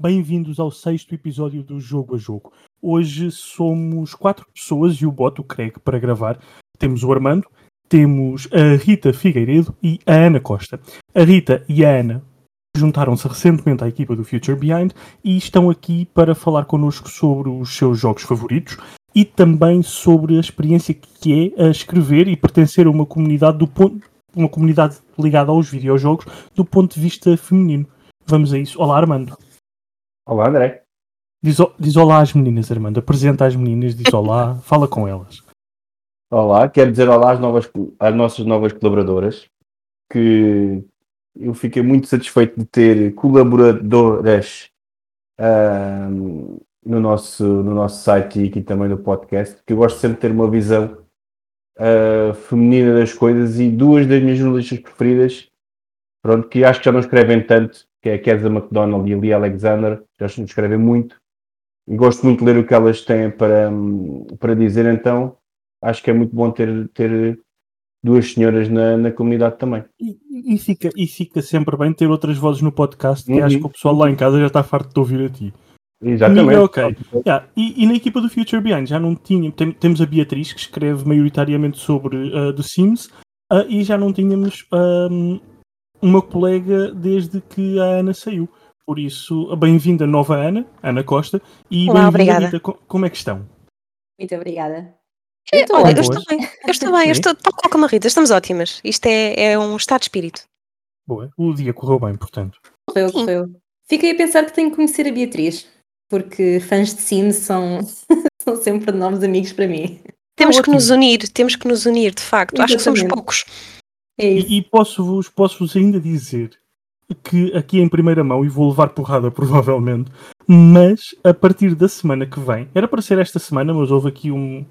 bem-vindos ao sexto episódio do Jogo a Jogo. Hoje somos quatro pessoas e o boto, Craig, para gravar. Temos o Armando, temos a Rita Figueiredo e a Ana Costa. A Rita e a Ana juntaram-se recentemente à equipa do Future Behind e estão aqui para falar connosco sobre os seus jogos favoritos e também sobre a experiência que é a escrever e pertencer a uma comunidade do ponto uma comunidade ligada aos videojogos do ponto de vista feminino. Vamos a isso. Olá, Armando. Olá, André. Diz, diz olá às meninas, Armando. Apresenta às meninas, diz olá, fala com elas. Olá, quero dizer olá às, novas, às nossas novas colaboradoras, que eu fiquei muito satisfeito de ter colaboradoras uh, no, nosso, no nosso site e aqui também no podcast, porque eu gosto sempre de ter uma visão uh, feminina das coisas e duas das minhas jornalistas preferidas, pronto, que acho que já não escrevem tanto, que é a Keza McDonald e a Lee Alexander, já escrevem muito, e gosto muito de ler o que elas têm para, para dizer, então acho que é muito bom ter, ter duas senhoras na, na comunidade também. E, e, fica, e fica sempre bem ter outras vozes no podcast, que uhum. acho que o pessoal lá em casa já está farto de ouvir a ti. Exatamente. É ok. Yeah. E, e, na equipa do Future Behind já não tinha. Tem, temos a Beatriz, que escreve maioritariamente sobre uh, The Sims, uh, e já não tínhamos um, uma colega desde que a Ana saiu. Por isso, bem-vinda nova Ana, Ana Costa, e bem-vinda Rita. Como é que estão? Muito obrigada. Eu, estou, eu estou bem, eu estou bem, eu estou tal qual como a Rita, estamos ótimas. Isto é, é um estado de espírito. Boa, o dia correu bem, portanto. Correu, correu. Fiquei a pensar que tenho que conhecer a Beatriz porque fãs de Sims são, são sempre novos amigos para mim. Temos que nos unir, temos que nos unir, de facto. Exatamente. Acho que somos poucos. É e, e posso-vos posso -vos ainda dizer que aqui em primeira mão, e vou levar porrada provavelmente, mas a partir da semana que vem, era para ser esta semana, mas houve aqui um,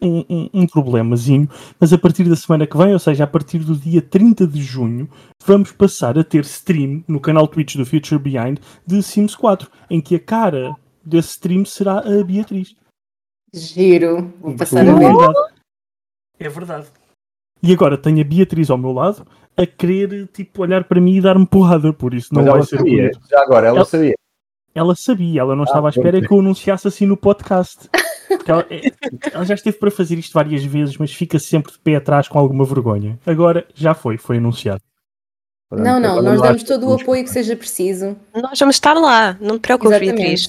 um, um, um, problemazinho, mas a partir da semana que vem, ou seja, a partir do dia 30 de junho, vamos passar a ter stream no canal Twitch do Future Behind de Sims 4, em que a cara desse stream será a Beatriz. Giro, vou passar a ver. É verdade. E agora tenho a Beatriz ao meu lado a querer tipo, olhar para mim e dar-me porrada, por isso não mas vai ser sabia. Já agora, ela, ela sabia. Ela sabia, ela não ah, estava à espera que eu anunciasse assim no podcast. Ela, é, ela, já esteve para fazer isto várias vezes, mas fica sempre de pé atrás com alguma vergonha. Agora já foi, foi anunciado. Não, não, nós damos todo o apoio que seja preciso. Nós vamos estar lá, não te preocupes, Beatriz.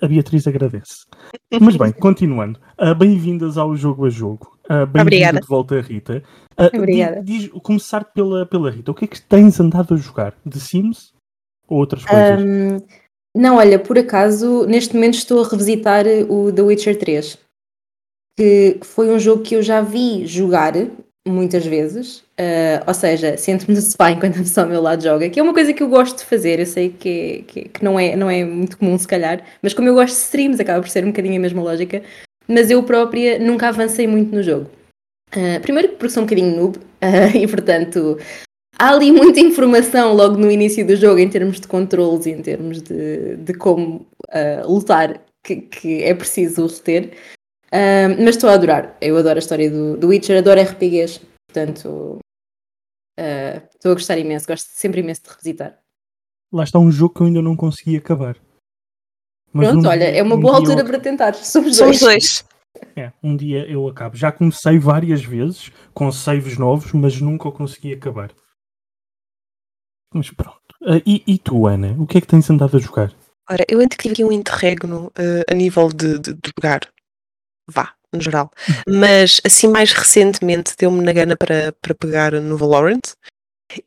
A, Beatriz agradece. Mas bem, continuando. Uh, Bem-vindas ao Jogo a Jogo. Uh, Bem-vinda de volta, Rita. Uh, Obrigada. Diz, começar pela, pela Rita. O que é que tens andado a jogar? De Sims ou outras coisas? Um, não, olha, por acaso, neste momento estou a revisitar o The Witcher 3, que foi um jogo que eu já vi jogar muitas vezes, uh, ou seja, sento-me no sofá enquanto a pessoa ao meu lado joga, que é uma coisa que eu gosto de fazer, eu sei que, que, que, não, é, não é muito comum se calhar, mas como eu gosto de streams, acaba por ser um bocadinho a mesma lógica, mas eu própria nunca avancei muito no jogo. Uh, primeiro porque sou um bocadinho noob uh, e portanto há ali muita informação logo no início do jogo em termos de controles e em termos de, de como uh, lutar que, que, é preciso reter. Mas estou a adorar. Eu adoro a história do, do Witcher, adoro RPGs, portanto estou a gostar imenso, gosto sempre imenso de revisitar. Lá está um jogo que eu ainda não consegui acabar. Mas Pronto, um, olha, é uma boa altura eu... para tentar. Somos, Somos dois. dois. É, um dia eu acabo. Já comecei várias vezes com saves novos, mas nunca o consegui acabar. Mas pronto. Uh, e, e, tu, Ana, o que é que tens andado a jogar? Ora, eu ainda tive aqui um interregno uh, a nível de, de, de, jogar. Vá, no geral. Mas assim mais recentemente deu-me na gana para, para pegar no Valorant.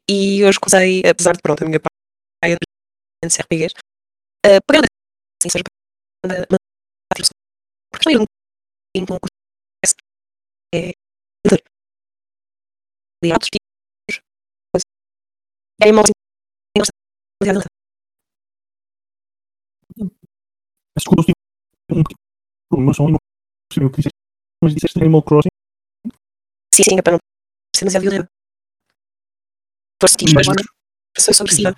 E hoje comecei, apesar de pronto, a minha de RPGs, uh, pegar assim, seja porque um é aliados é mal Desculpa, um problema só não percebi o que disseste, mas disseste Animal Crossing? Sim, sim, é para não ser demasiado violento. Foste tipo, mas sou sobre si. Não.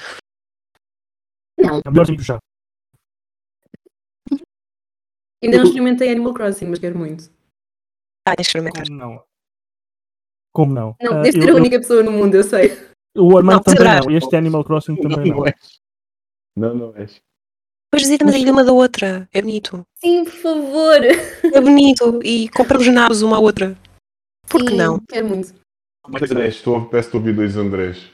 É melhor sempre já. Ainda não experimentei Animal Crossing, mas quero muito. Ah, experimentar. Como não? Como não? Não, uh, deves ser a única pessoa no mundo, eu sei. O Armando também não. Este Animal Crossing também não. Não, não és. Não, não és. Depois visita na Mas- ilha uma da outra. É bonito. Sim, por favor. É bonito. E compramos nabos uma à outra. Por que não? Quero muito. Andrés, estou, peço-te ouvir dois Andrés.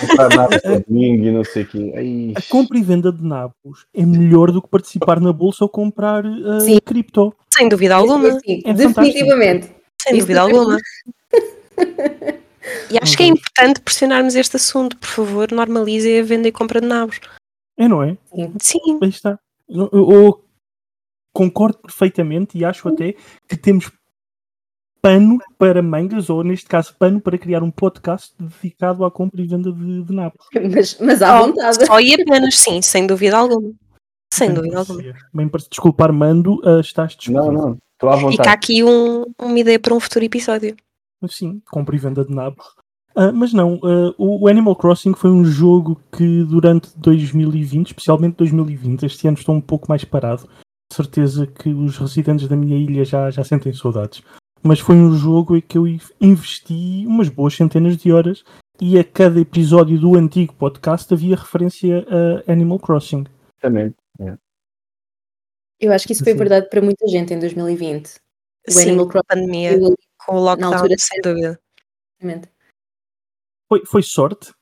Comprar e não sei o quê. Ai, A compra e venda de nabos é melhor do que participar na bolsa ou comprar uh, Sim. cripto. Sem dúvida alguma. Sim, É definitivamente. Sem Isso dúvida também- alguma. E acho que é Vamos. importante pressionarmos este assunto. Por favor, normalizem a venda e compra de nabos. É, não é? Sim. Aí está. Eu, eu- eu concordo perfeitamente e acho até que temos pano para mangas, ou neste caso, pano para criar um podcast dedicado à compra e venda de, de nabos. Mas, mas à vontade. Só e apenas, sim, sem dúvida alguma. Sem Bem dúvida alguma. Bem para desculpar, mando, uh, estás Não, disponível. não, estou à Fica vontade. aqui um- uma ideia para um futuro episódio. Sim, compra e venda de nabos. Ah, mas não, o o Animal Crossing foi um jogo que durante 2020, especialmente 2020, este ano estou um pouco mais parado. De certeza que os residentes da minha ilha já, já sentem saudades. Mas foi um jogo em que eu investi umas boas centenas de horas e a cada episódio do antigo podcast havia referência a Animal Crossing. Exatamente. Eu acho que isso foi Sim. verdade para muita gente em 2020. O Sim, Animal Crossing. pandemia, eu- com o lockdown, altura sem dúvida. Foi, foi sorte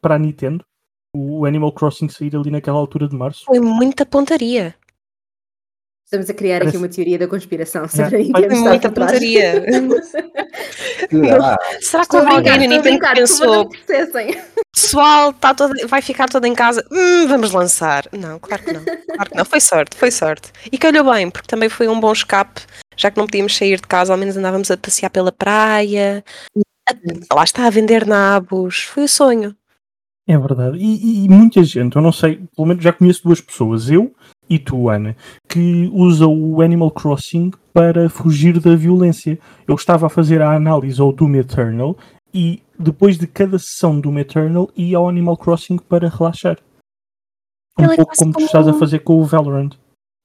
para a Nintendo o Animal Crossing sair ali naquela altura de março. Foi muita pontaria. Estamos a criar Parece- aqui uma teoria da conspiração sobre É. a Nintendo muita. Ah, Será que houve alguém brincar, na Nintendo que pensou, pessoal, tá toda- vai ficar toda em casa, Hum, vamos lançar? Não, claro que não. Claro que não. Foi sorte, foi sorte. E calhou bem, porque também foi um bom escape, já que não podíamos sair de casa, ao menos andávamos a passear pela praia. A- Lá está a vender nabos. Foi o sonho. É verdade. E, e- e muita gente, eu não sei, pelo menos já conheço duas pessoas, eu e tu, Ana, que usa o Animal Crossing para fugir da violência. Eu estava a fazer a análise ao Doom Eternal e depois de cada sessão do Doom Eternal ia ao Animal Crossing para relaxar. Um Ele é pouco quase como tu estás a fazer com o Valorant.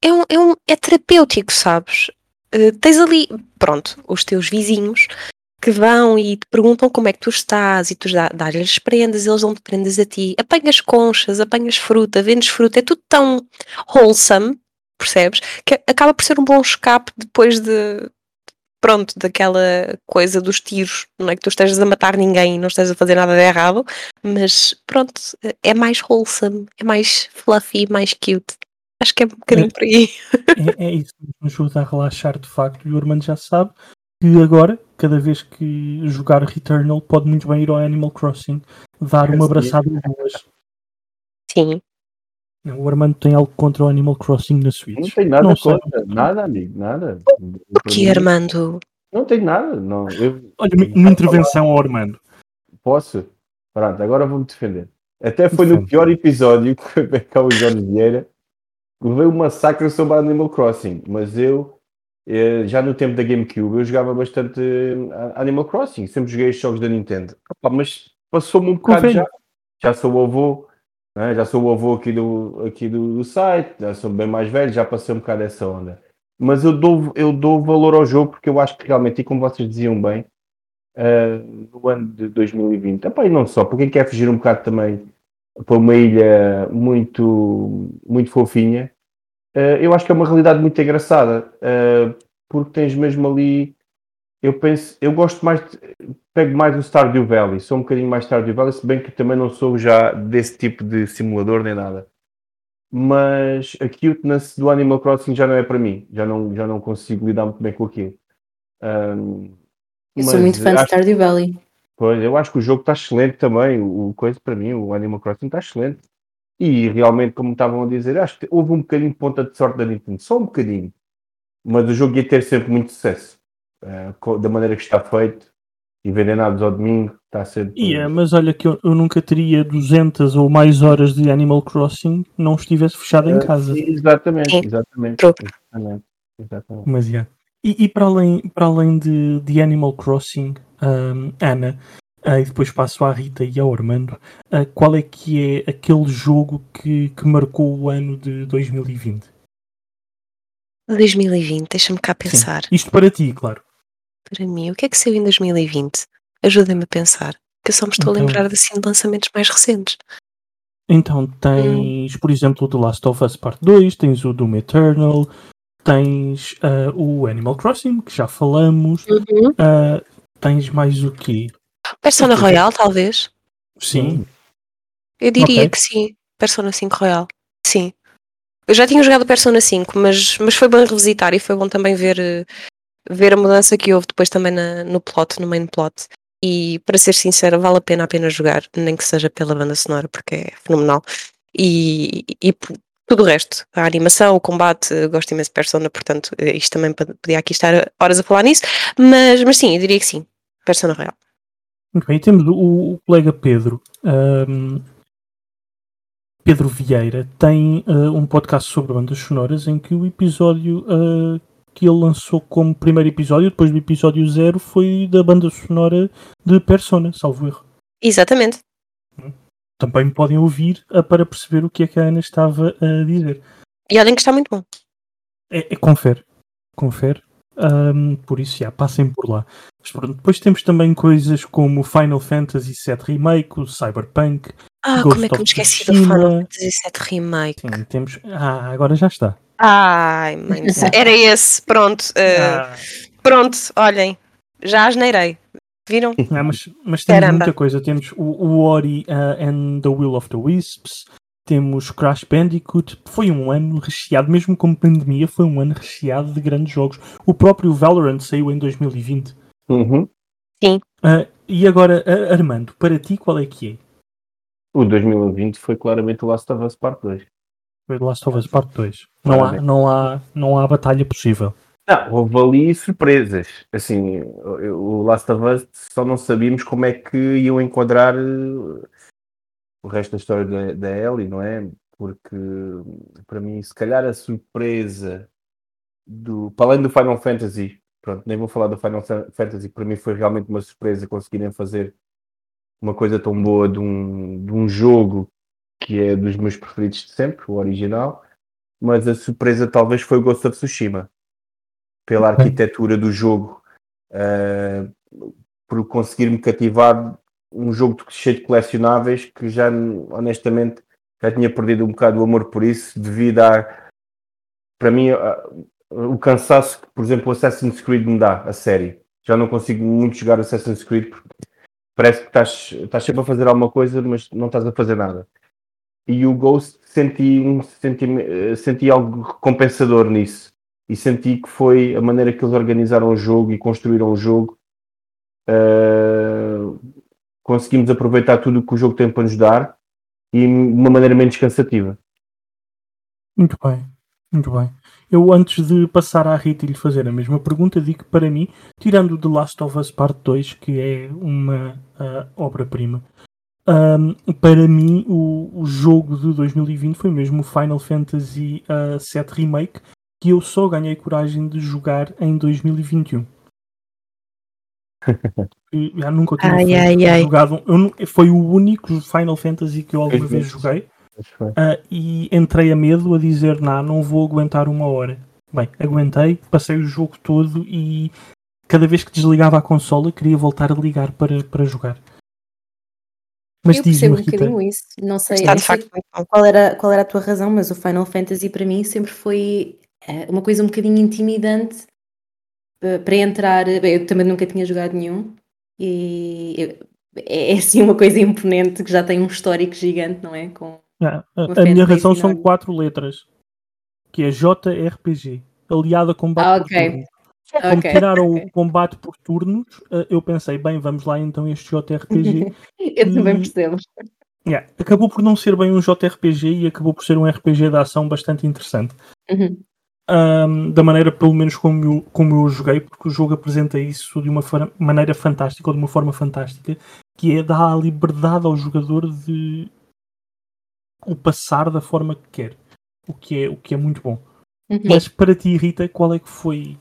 É, um, é, um- é terapêutico, sabes? Eh, tens ali, pronto, os teus vizinhos que vão e te perguntam como é que tu estás e tu dá- dás-lhes prendas, eles dão-te prendas a ti, apanhas conchas, apanhas fruta, vendes fruta, é tudo tão wholesome, percebes? Que acaba por ser um bom escape depois de, pronto, daquela coisa dos tiros, não é que tu estejas a matar ninguém e não estejas a fazer nada de errado, mas pronto, é mais wholesome, é mais fluffy, mais cute. Acho que é um bocadinho É. por aí. É, é isso nos ajuda a relaxar de facto. E o Armando já sabe que agora, cada vez que jogar Returnal, pode muito bem ir ao Animal Crossing, dar uma abraçada em duas. Sim. O Armando tem algo contra o Animal Crossing na Switch. não tenho nada Não sei. contra. Nada, amigo. Nada. Porquê, Armando? Não tenho nada. Não. Eu Olha, uma intervenção ao Armando. posso. Pronto, agora vou-me defender. Até foi no pior episódio que veio cá o Jorge Vieira. Levei um massacre sobre Animal Crossing. Mas eu, já no tempo da GameCube, eu jogava bastante eh, Animal Crossing. Sempre joguei os jogos da Nintendo. Opa, mas passou-me um bocado já. Já sou o avô. né? Já sou o avô aqui, do, aqui do, do site. Já sou bem mais velho. Já passei um bocado essa onda. Mas eu dou, eu dou valor ao jogo porque eu acho que realmente, e como vocês diziam bem, eh, no ano de 2020, epá, e não só, para quem quer fugir um bocado também para uma ilha muito, muito fofinha, eh, eu acho que é uma realidade muito engraçada, eh, porque tens mesmo ali, eu penso, eu gosto mais, de- pego mais o Stardew Valley, sou um bocadinho mais Stardew Valley, se bem que também não sou já desse tipo de simulador nem nada. Mas a cuteness do Animal Crossing já não é para mim, já não, já não consigo lidar muito bem com aquilo. Ahm, Eu sou muito fã de acho- Stardew Valley. Pois, eu acho que o jogo está excelente também. O, o coisa para mim, o Animal Crossing está excelente. E realmente, como estavam a dizer, acho que houve um bocadinho de ponta de sorte da Nintendo, só um bocadinho. Mas o jogo ia ter sempre muito sucesso. Co- da maneira que está feito e vendenados ao domingo, está a ser. Yeah, mas olha que eu, eu nunca teria 200 ou mais horas de Animal Crossing não estivesse fechado em Eh, casa. Exatamente, Sim. exatamente. True. Exatamente. exatamente. Mas yeah. E, e para além, para além de, de Animal Crossing, ahm, Ana, ah, e depois passo à Rita e ao Armando, ah, qual é que é aquele jogo que, que marcou o ano de 2020? 2020, deixa-me cá pensar. Isto para ti, claro. Para mim, o que é que saiu em 2020? Ajuda-me a pensar. Que eu só me estou Então- a lembrar assim de lançamentos mais recentes. Então tens, por exemplo, o The Last of Us Part 2, tens o Doom Eternal, tens ah, o Animal Crossing, que já falamos, Uhum. ah, tens mais o quê? Persona. Royal, talvez. Sim, Eu diria Ok. que sim. Persona 5 Royal. Sim. Eu já tinha jogado Persona 5, mas, mas foi bom revisitar e foi bom também ver, eh, ver a mudança que houve depois também na- no plot, no main plot. E para ser sincera, vale a pena apenas jogar, nem que seja pela banda sonora, porque é fenomenal. E, e tudo o resto, a animação, o combate, gosto imenso de Persona, portanto, eh, isto também pod- podia aqui estar horas a falar nisso, mas, mas sim, eu diria que sim, Persona Royal. Muito bem. E temos o, o colega Pedro, ahm, Pedro Vieira, tem ah, um podcast sobre bandas sonoras em que o episódio ah, que ele lançou como primeiro episódio, depois do episódio zero, foi da banda sonora de Persona, salvo erro. Exatamente. Também podem ouvir ah, para perceber o que é que a Ana estava a dizer. E olhem que está muito bom. É, é- confere, confere. Ahm, por isso, já, passem por lá. Mas pronto, depois temos também coisas como Final Fantasy VII Remake, o Cyberpunk. Ah, Ghost como é que me esqueci do. Final Fantasy VII Remake? Sim, temos. Ah, agora já está. Ai, mãe. Era esse, pronto. eh, Ah, Pronto, olhem. Já asneirei. Viram? ah, mas, mas temos muita coisa. Temos o, o Ori ah, and the Will of the Wisps. Temos Crash Bandicoot. Foi um ano recheado, mesmo com pandemia, foi um ano recheado de grandes jogos. O próprio Valorant saiu em 2020. Uhum. Ah, e agora, ah, Armando, para ti qual é que é? O 2020 foi claramente o Last of Us Part 2. Foi The Last of Us Part 2. Não há, não, há, não há batalha possível. Não, houve ali surpresas. Assim, o o Last of Us só não sabíamos como é que iam enquadrar o resto da história da, da Ellie, não é? Porque para mim, se calhar a surpresa do. Para além do Final Fantasy, pronto, nem vou falar do Final Fa- Fantasy, para mim foi realmente uma surpresa conseguirem fazer uma coisa tão boa de um, de um jogo que é dos meus preferidos de sempre, o original. Mas a surpresa talvez foi o Ghost of Tsushima pela arquitetura do jogo, eh, por conseguir-me cativar um jogo cheio de colecionáveis que já honestamente já tinha perdido um bocado o amor por isso devido a para mim a- o cansaço que por exemplo o Assassin's Creed me dá a série já não consigo muito jogar Assassin's Creed porque parece que estás, estás sempre a fazer alguma coisa mas não estás a fazer nada e o Ghost senti, um, senti, eh, senti algo recompensador nisso e senti que foi a maneira que eles organizaram o jogo e construíram o jogo. Uh, conseguimos aproveitar tudo o que o jogo tem para nos dar e de uma maneira menos cansativa. Muito bem, muito bem. Eu, antes de passar à Rita e lhe fazer a mesma pergunta, digo que para mim, tirando The Last of Us Part 2, que é uma ah, obra-prima, ahm, para mim o, o jogo de 2020 foi mesmo o Final Fantasy ah, VII Remake, que eu só ganhei coragem de jogar em 2021. E já nunca tinha Ai, ai, ai. jogado. eu foi o único Final Fantasy que eu alguma vez joguei. Ah, e entrei a medo a dizer, não, não vou aguentar uma hora. Bem, aguentei, passei o jogo todo e cada vez que desligava a consola queria voltar a ligar para, para jogar. Mas eu percebo um bocadinho isso. Não sei, Está facto qual, era, qual era a tua razão, mas o Final Fantasy para mim sempre foi eh, uma coisa um bocadinho intimidante para entrar. Bem, eu também nunca tinha jogado nenhum e é é assim uma coisa imponente que já tem um histórico gigante, não é? Com, ah, a- a minha razão são quatro letras, que é JRPG, aliado a combate Ah, por ok. turnos. Como Ok, tiraram ok. o combate por turnos, ah, eu pensei, bem, vamos lá então este JRPG. Eu também percebo. Yeah, Acabou por não ser bem um JRPG e acabou por ser um RPG de ação bastante interessante. Uhum. Ahm, da maneira, pelo menos, como eu, como eu joguei, porque o jogo apresenta isso de uma maneira fantástica, ou de uma forma fantástica, que é dar a liberdade ao jogador de o passar da forma que quer. O que é, o que é muito bom. Uhum. Mas para ti, Rita, qual é que foi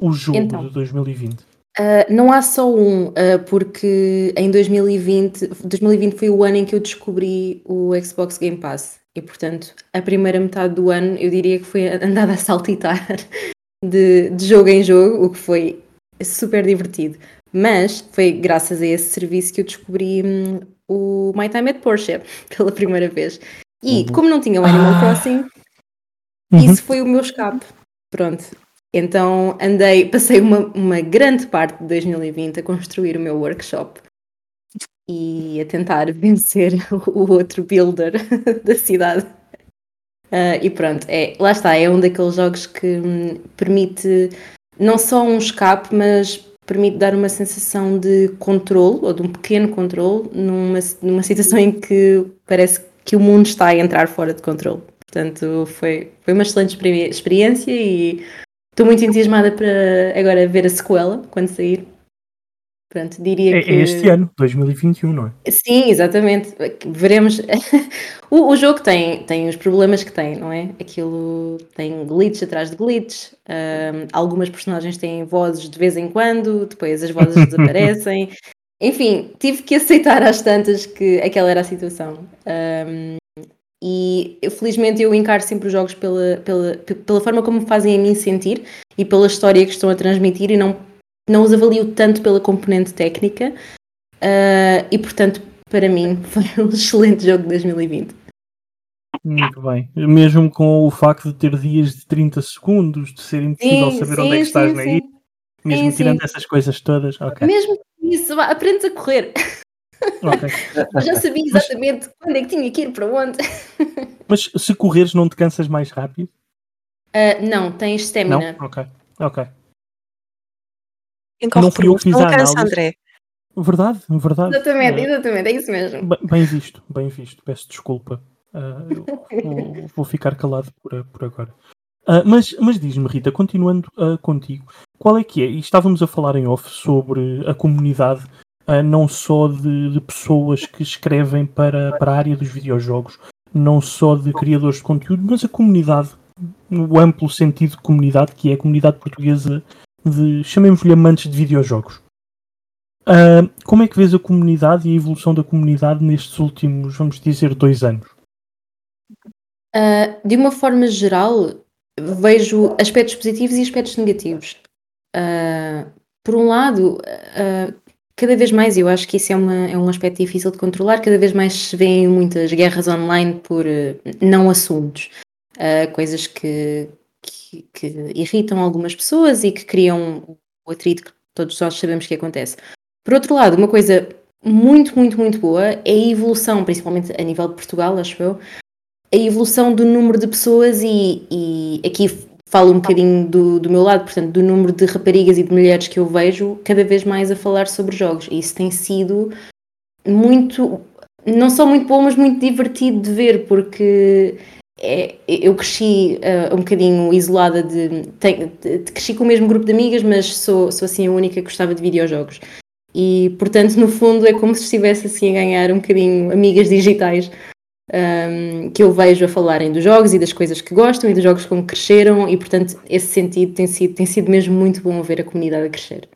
o jogo Então. de 2020? Uh, não há só um, uh, porque em 2020, 2020 foi o ano em que eu descobri o Xbox Game Pass e, portanto, a primeira metade do ano eu diria que foi andada a saltitar de, de jogo em jogo, o que foi super divertido. Mas foi graças a esse serviço que eu descobri hum, o My Time at Porsche pela primeira vez. E como não tinha o Animal Ah. Crossing, Uhum. isso foi o meu escape. Pronto. Então andei, passei uma, uma grande parte de 2020 a construir o meu workshop e a tentar vencer o outro builder da cidade. Ah, e pronto, é, lá está, é um daqueles jogos que hum, permite não só um escape, mas permite dar uma sensação de controle, ou de um pequeno controle, numa, numa situação em que parece que o mundo está a entrar fora de controle. Portanto, foi, foi uma excelente experi- experiência e estou muito entusiasmada para agora ver a sequela, quando sair. Pronto, diria É, que... é este ano, 2021, não é? Sim, exatamente. Veremos. o, o jogo tem, tem os problemas que tem, não é? Aquilo tem glitch atrás de glitch. ahm, algumas personagens têm vozes de vez em quando, depois as vozes desaparecem. Enfim, tive que aceitar às tantas que aquela era a situação. Ahm, e eu, felizmente eu encaro sempre os jogos pela, pela, pe- pela forma como me fazem a mim sentir e pela história que estão a transmitir e não, não os avalio tanto pela componente técnica. Ah, e portanto, para mim, foi um excelente jogo de 2020. Muito bem. Mesmo com o facto de ter dias de 30 segundos, de ser impossível Sim, saber sim, onde é que estás sim, na ilha, mesmo tirando essas coisas todas, ok. Mesmo isso, vá, aprendes a correr. Ok. Eu já sabia exatamente quando é que tinha que ir para onde. Mas se correres, não te cansas mais rápido? Ah, não, tens Não? stamina. Ok. Ok. Corre Não fui eu que fiz não a cansa, análise. André. Verdade, verdade. Exatamente, Eh, exatamente, é isso mesmo. Bem, bem visto, bem visto. Peço desculpa. Eu vou, vou ficar calado por, por agora. Ah, mas mas diz-me, Rita, continuando ah, contigo, qual é que é? E estávamos a falar em off sobre a comunidade, não só de, de pessoas que escrevem para, para a área dos videojogos, não só de criadores de conteúdo, mas a comunidade, no amplo sentido de comunidade, que é a comunidade portuguesa de, chamemos-lhe amantes de videojogos. Ah, como é que vês a comunidade e a evolução da comunidade nestes últimos, vamos dizer, dois anos? Ah, de uma forma geral, vejo aspectos positivos e aspectos negativos. Ah, por um lado, ah, cada vez mais, eu acho que isso é, uma, é um aspecto difícil de controlar, cada vez mais se vêem muitas guerras online por eh, não assuntos, Ah, coisas que, que, que irritam algumas pessoas e que criam o atrito que todos nós sabemos que acontece. Por outro lado, uma coisa muito, muito, muito boa é a evolução, principalmente a nível de Portugal, acho eu, a evolução do número de pessoas e, e aqui falo um bocadinho do, do meu lado, portanto, do número de raparigas e de mulheres que eu vejo cada vez mais a falar sobre jogos. E isso tem sido muito, não só muito bom, mas muito divertido de ver, porque é, eu cresci ah, um bocadinho isolada de, de- de- Cresci com o mesmo grupo de amigas, mas sou, sou assim a única que gostava de videojogos. E, portanto, no fundo, é como se estivesse assim a ganhar um bocadinho amigas digitais um, que eu vejo a falarem dos jogos e das coisas que gostam e dos jogos com que cresceram e portanto esse sentido tem sido, tem sido mesmo muito bom ver a comunidade a crescer.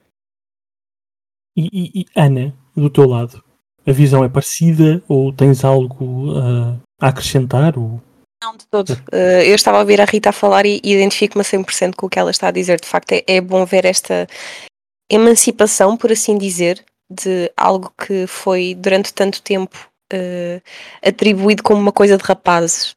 E, e- e, Ana, do teu lado, a visão é parecida ou tens algo ah, a acrescentar? Ou... Não, de todo. Eh, eu estava a ouvir a Rita a falar e e identifico-me a 100% com o que ela está a dizer. De facto, é, é bom ver esta emancipação, por assim dizer, de algo que foi durante tanto tempo eh, atribuído como uma coisa de rapazes,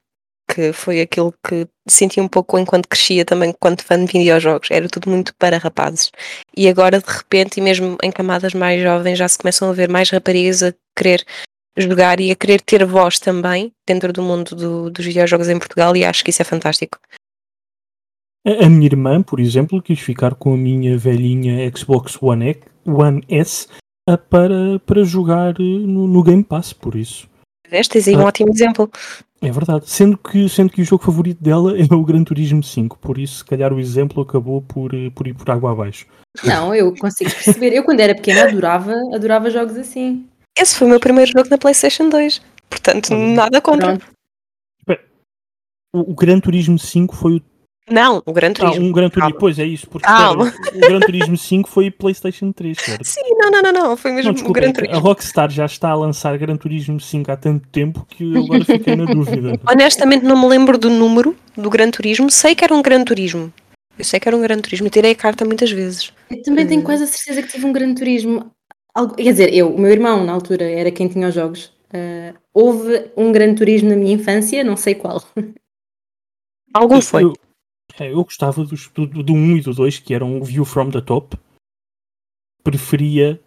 que foi aquilo que senti um pouco enquanto crescia também, enquanto fã de videojogos. Era tudo muito para rapazes. E agora, de repente, e mesmo em camadas mais jovens, já se começam a ver mais raparigas a querer jogar e a querer ter voz também dentro do mundo do- dos videojogos em Portugal e acho que isso é fantástico. A, a minha irmã, por exemplo, quis ficar com a minha velhinha Xbox One, X, One S para, para jogar eh, no, no Game Pass, por isso. Veste, tens aí um Ah. ótimo exemplo. É verdade. Sendo que, sendo que o jogo favorito dela é o Gran Turismo 5, por isso, se calhar, o exemplo acabou por, eh, por ir por água abaixo. Não, eu consigo perceber. Eu quando era pequena adorava, adorava jogos assim. Esse foi o meu primeiro jogo na PlayStation 2. Portanto, nada contra. Pronto. O Gran Turismo 5 foi o. Não, o Gran Ah, Turismo. um Gran Turismo. Pois é isso, porque Calma. o Gran Turismo 5 foi PlayStation 3, certo? Sim, não, não, não, não. Foi mesmo Não, o desculpa, Gran é que a Turismo. Rockstar já está a lançar Gran Turismo 5 há tanto tempo que eu agora fiquei na dúvida. Honestamente, não me lembro do número do Gran Turismo. Sei que era um Gran Turismo. Eu sei que era um grande turismo. Eu tirei a carta muitas vezes. Eu também tenho Eh. quase a certeza que tive um grande turismo. Algo- quer dizer, eu, o meu irmão na altura era quem tinha os jogos. Eh, houve um grande turismo na minha infância, não sei qual. Algum foi. Eu, eu gostava dos, do, do 1 e do 2, que eram o View from the Top. Preferia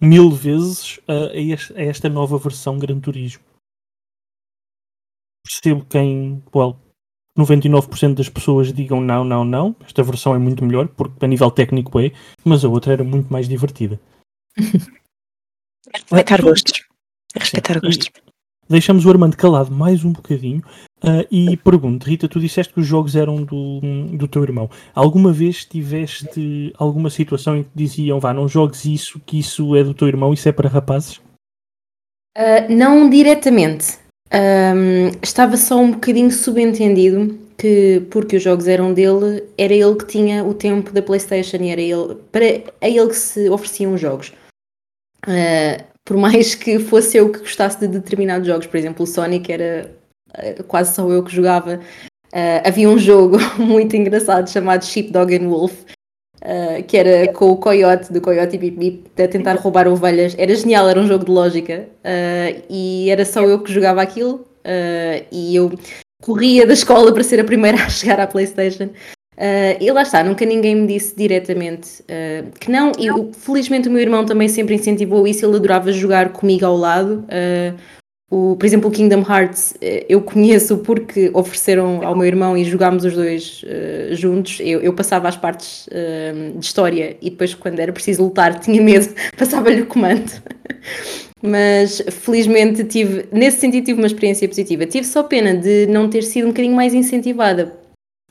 mil vezes a, a este- a esta nova versão Gran Turismo. Percebo quem, well, 99% das pessoas digam não, não, não. Esta versão é muito melhor, porque a nível técnico é, mas a outra era muito mais divertida. É respeitar gostos. É respeitar gostos. Deixamos o Armando calado mais um bocadinho ah, e pergunto, Rita, tu disseste que os jogos eram do, do teu irmão. Alguma vez tiveste alguma situação em que diziam, vá, não jogues isso, que isso é do teu irmão, isso é para rapazes? Uh, não diretamente. Um, estava só um bocadinho subentendido que, porque os jogos eram dele, era ele que tinha o tempo da PlayStation e era ele, para, a ele que se ofereciam os jogos. Uh, por mais que fosse eu que gostasse de determinados jogos, por exemplo, o Sonic era uh, quase só eu que jogava. Uh, havia um jogo muito engraçado chamado Sheepdog and Wolf, Uh, que era com o coiote do Coyote Bip Bip a tentar roubar ovelhas. Era genial, era um jogo de lógica uh, e era só eu que jogava aquilo e eu corria da escola para ser a primeira a chegar à Playstation. Uh, e lá está, nunca ninguém me disse diretamente uh, que não, e felizmente o meu irmão também sempre incentivou isso, ele adorava jogar comigo ao lado. Uh, o, por exemplo, o Kingdom Hearts eh, eu conheço porque ofereceram ao meu irmão e jogámos os dois eh, juntos. Eu, eu passava as partes eh, de história e depois, quando era preciso lutar, tinha medo, passava-lhe o comando. Mas felizmente tive, nesse sentido, tive uma experiência positiva. Tive só pena de não ter sido um bocadinho mais incentivada.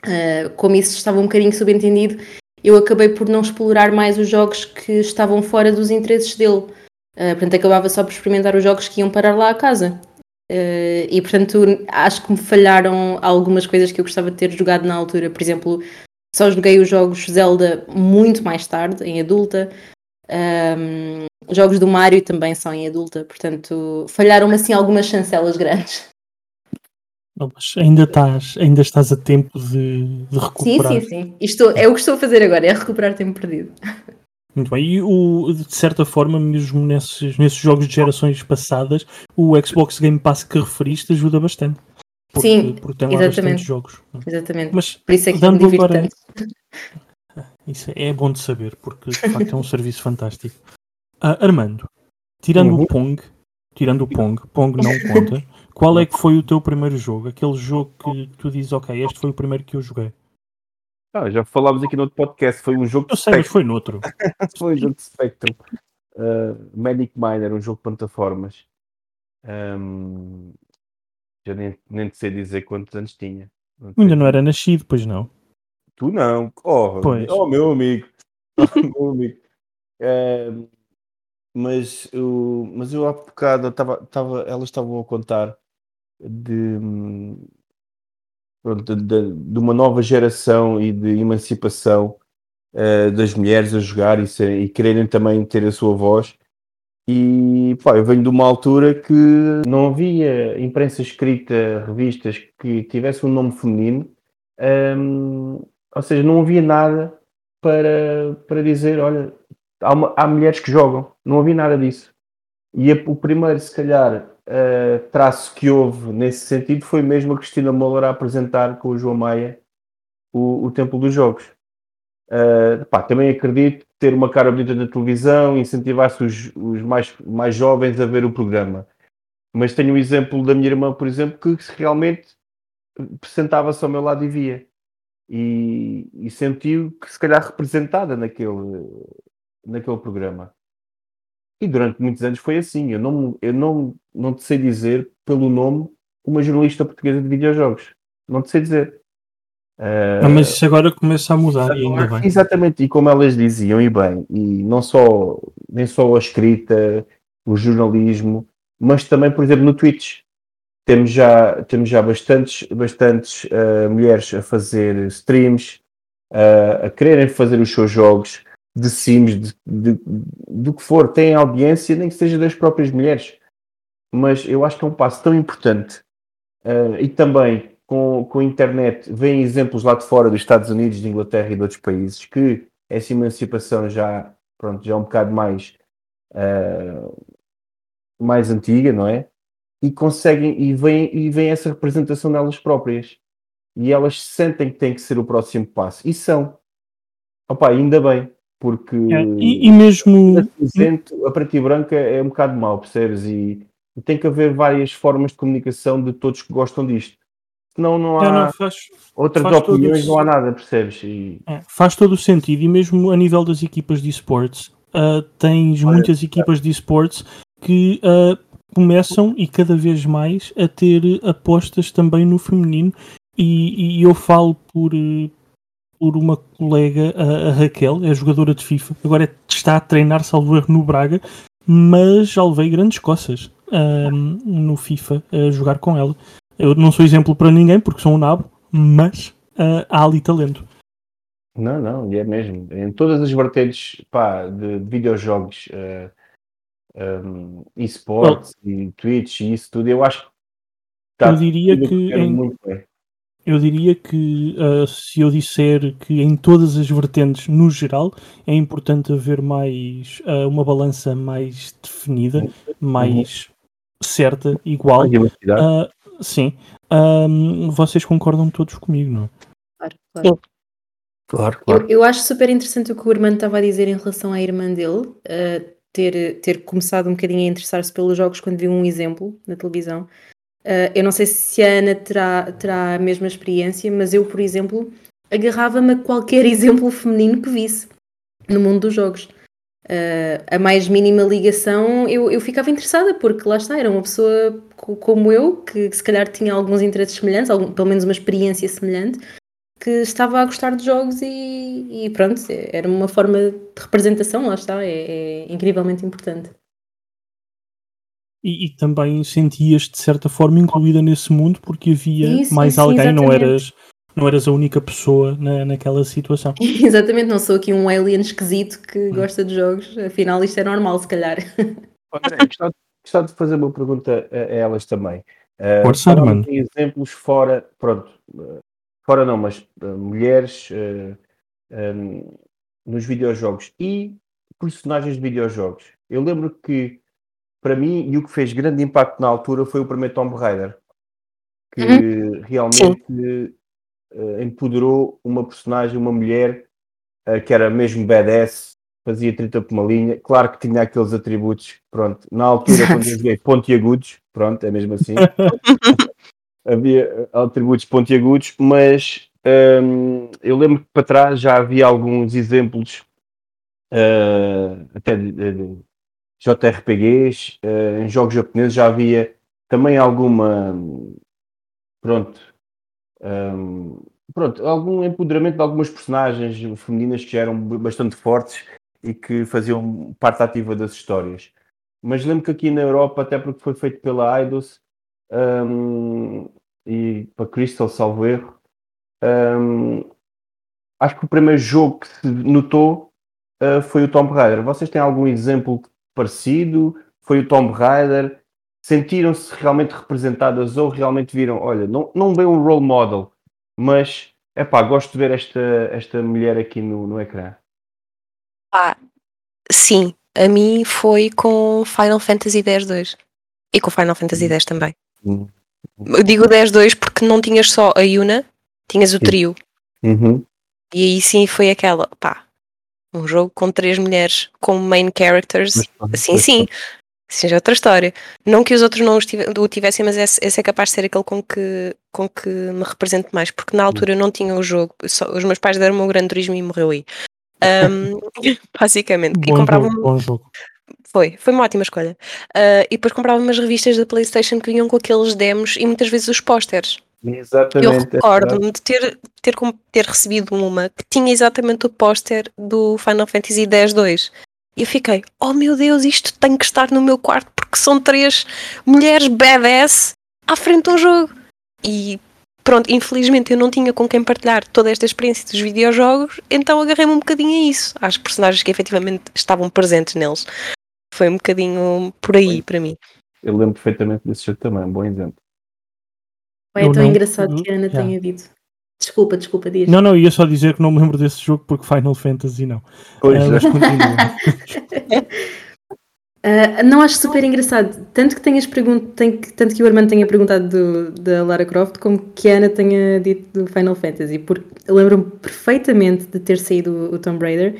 Eh, como isso estava um bocadinho subentendido, eu acabei por não explorar mais os jogos que estavam fora dos interesses dele. Uh, portanto, acabava só por experimentar os jogos que iam parar lá à casa. Uh, e portanto, acho que me falharam algumas coisas que eu gostava de ter jogado na altura. Por exemplo, só joguei os jogos Zelda muito mais tarde, em adulta. Um, jogos do Mario também são em adulta, portanto, falharam-me assim algumas chancelas grandes. Não, mas ainda estás, ainda estás a tempo de, de Sim, recuperar. sim, sim. Isto é o que estou a fazer agora, é recuperar tempo perdido. Muito bem. E o, de certa forma, mesmo nesses, nesses jogos de gerações passadas, o Xbox Game Pass que referiste ajuda bastante. Porque, Sim, porque tem lá exatamente. bastantes jogos. Exatamente. Mas Por isso é que me dando divirto agora- tanto. Isso é bom de saber, porque de facto é um serviço fantástico. Ah, Armando, tirando Uhum. o Pong, tirando o Pong, Pong não conta, qual é que foi o teu primeiro jogo? Aquele jogo que tu dizes, ok, este foi o primeiro que eu joguei. Ah, já falámos aqui no outro podcast, foi um jogo Eu de sei, mas foi noutro. Foi um jogo de Spectrum. Uh, Manic Miner, um jogo de plataformas. Um, já nem, nem te sei dizer quantos anos tinha. Não. Ainda não era nascido, pois não. Tu não. Oh, Pois. oh meu amigo. Oh, meu amigo. Um, mas, eu, mas eu há bocado estava, estava, elas estavam a contar de, hum, pronto, de, de- uma nova geração e de emancipação eh, das mulheres a jogar e, ser- e quererem também ter a sua voz. E pá, eu venho de uma altura que não havia imprensa escrita, revistas que tivessem um nome feminino, hum, ou seja, não havia nada para, para dizer: olha, há, uma- há mulheres que jogam, não havia nada disso. E a- o primeiro, se calhar, eh, traço que houve nesse sentido foi mesmo a Cristina Moller a apresentar com o João Maia o, o Templo dos Jogos. Uh, pá, também acredito ter uma cara bonita na televisão, incentivar-se os, os mais, mais jovens a ver o programa. Mas tenho o exemplo da minha irmã, por exemplo, que realmente sentava-se ao meu lado e via. E, e sentiu que se calhar representada naquele, naquele programa. E durante muitos anos foi assim. Eu não, eu não, não te sei dizer pelo nome uma jornalista portuguesa de videojogos. Não te sei dizer. Ah, mas isso agora começa a mudar e ainda bem. Exatamente, e como elas diziam, e bem, e não só, nem só a escrita, o jornalismo, mas também, por exemplo, no Twitch. Temos já, temos já bastantes, bastantes ah, mulheres a fazer streams, ah, a quererem fazer os seus jogos de sims, de, de- do que for, têm audiência, nem que seja das próprias mulheres. Mas eu acho que é um passo tão importante ah, e também com, com a internet, veem exemplos lá de fora dos Estados Unidos, de Inglaterra e de outros países que essa emancipação já, pronto, já é um bocado mais, uh, mais antiga, não é? E conseguem, e vem, e vem essa representação delas próprias. E elas sentem que tem que ser o próximo passo. E são. Opa, ainda bem, porque é, e, e, mesmo a preto e branca é um bocado mau, percebes? E, e, tem que haver várias formas de comunicação de todos que gostam disto. Senão não há não, faz, outras faz opiniões, não há nada, percebes? E... É, faz todo o sentido, e mesmo a nível das equipas de esportes, uh, tens Olha, muitas equipas de esportes que uh, começam e cada vez mais a ter apostas também no feminino, e, e eu falo por, por uma colega, a, a, Raquel, é jogadora de FIFA, agora está a treinar, salvo erro, no Braga, mas já levei grandes coças uh, no FIFA a jogar com ela. Eu não sou exemplo para ninguém porque sou um nabo, mas uh, há ali talento. Não, não, é mesmo. Em todas as vertentes pá, de, de videojogos, uh, um, esportes e Twitch e isso tudo, eu acho que eu diria que em, eu diria que uh, se eu disser que em todas as vertentes, no geral, é importante haver mais uh, uma balança mais definida, mais uhum. certa, igual. Uh, Sim. Um, vocês concordam todos comigo, não é? Claro, claro. Claro, claro. Eu, eu, acho super interessante o que o Armando estava a dizer em relação à irmã dele, uh, ter, ter começado um bocadinho a interessar-se pelos jogos quando viu um exemplo na televisão. Uh, eu não sei se a Ana terá, terá a mesma experiência, mas eu, por exemplo, agarrava-me a qualquer exemplo feminino que visse no mundo dos jogos uh, a mais mínima ligação, eu, eu ficava interessada, porque lá está, era uma pessoa como eu, que se calhar tinha alguns interesses semelhantes, algum, pelo menos uma experiência semelhante, que estava a gostar de jogos e, e pronto, era uma forma de representação, lá está, é, é incrivelmente importante. E, e, também sentias-te de certa forma incluída nesse mundo porque havia isso, mais isso, alguém, exatamente. não eras não eras a única pessoa na, naquela situação. Exatamente, não sou aqui um alien esquisito que hum. gosta de jogos, afinal isto é normal, se calhar. André, gostava, gostava de fazer uma pergunta a, a elas também. Uh, Pode ser, mano. exemplos fora, pronto, uh, fora não, mas uh, mulheres uh, um, nos videojogos e personagens de videojogos. Eu lembro que, para mim, e o que fez grande impacto na altura foi o primeiro Tomb Raider, que uhum. realmente uh, empoderou uma personagem, uma mulher uh, que era mesmo badass, fazia 30 por uma linha. Claro que tinha aqueles atributos, pronto, na altura quando eu joguei pontiagudos, pronto, é mesmo assim. havia eh, atributos pontiagudos, mas um, eu lembro que para trás já havia alguns exemplos uh, até de, de JRPGs, uh, em jogos japoneses já havia também alguma pronto um, pronto, algum empoderamento de algumas personagens femininas que já eram bastante fortes e que faziam parte ativa das histórias. Mas lembro que aqui na Europa, até porque foi feito pela Eidos um, e para Crystal, salvo erro, um, acho que o primeiro jogo que se notou uh, foi o Tomb Raider. Vocês têm algum exemplo parecido? Foi o Tomb Raider? sentiram-se realmente representadas ou realmente viram, olha, não, não bem um role model, mas é pá, gosto de ver esta, esta mulher aqui no, no ecrã. Ah, sim, a mim foi com Final Fantasy X-2 e com Final Fantasy X também. Uhum. Eu digo 10-2 porque não tinhas só a Yuna, tinhas o trio. Uhum. E aí sim foi aquela, pá, um jogo com três mulheres como main characters, assim sim, seja outra história. Não que os outros não o tivessem, mas esse, esse, é capaz de ser aquele com que, com que me represente mais, porque na altura eu não tinha o jogo, só, os meus pais deram o grande turismo e morreu aí. Um, basicamente. Bom e comprava jogo, bom jogo. Foi, foi uma ótima escolha. Uh, e depois comprava umas revistas da PlayStation que vinham com aqueles demos e muitas vezes os pósteres. Exatamente. Eu recordo-me de ter, ter, ter recebido uma que tinha exatamente o póster do Final Fantasy X-2 e eu fiquei, oh meu Deus, isto tem que estar no meu quarto porque são três mulheres badass à frente de um jogo. E pronto, infelizmente eu não tinha com quem partilhar toda esta experiência dos videojogos, então agarrei-me um bocadinho a isso, às personagens que efetivamente estavam presentes neles. Foi um bocadinho por aí para mim. Eu lembro perfeitamente desse jogo também, um bom exemplo. Ou é Eu tão não. engraçado que a Ana já. tenha dito. Desculpa, desculpa, diz. Não, não, ia só dizer que não me lembro desse jogo porque Final Fantasy não. Pois, Ah, mas continua. Ah, não acho super engraçado. Tanto que tenhas perguntado, tanto que o Armando tenha perguntado do- da Lara Croft, como que a Ana tenha dito do Final Fantasy, porque eu lembro-me perfeitamente de ter saído o, o Tomb Raider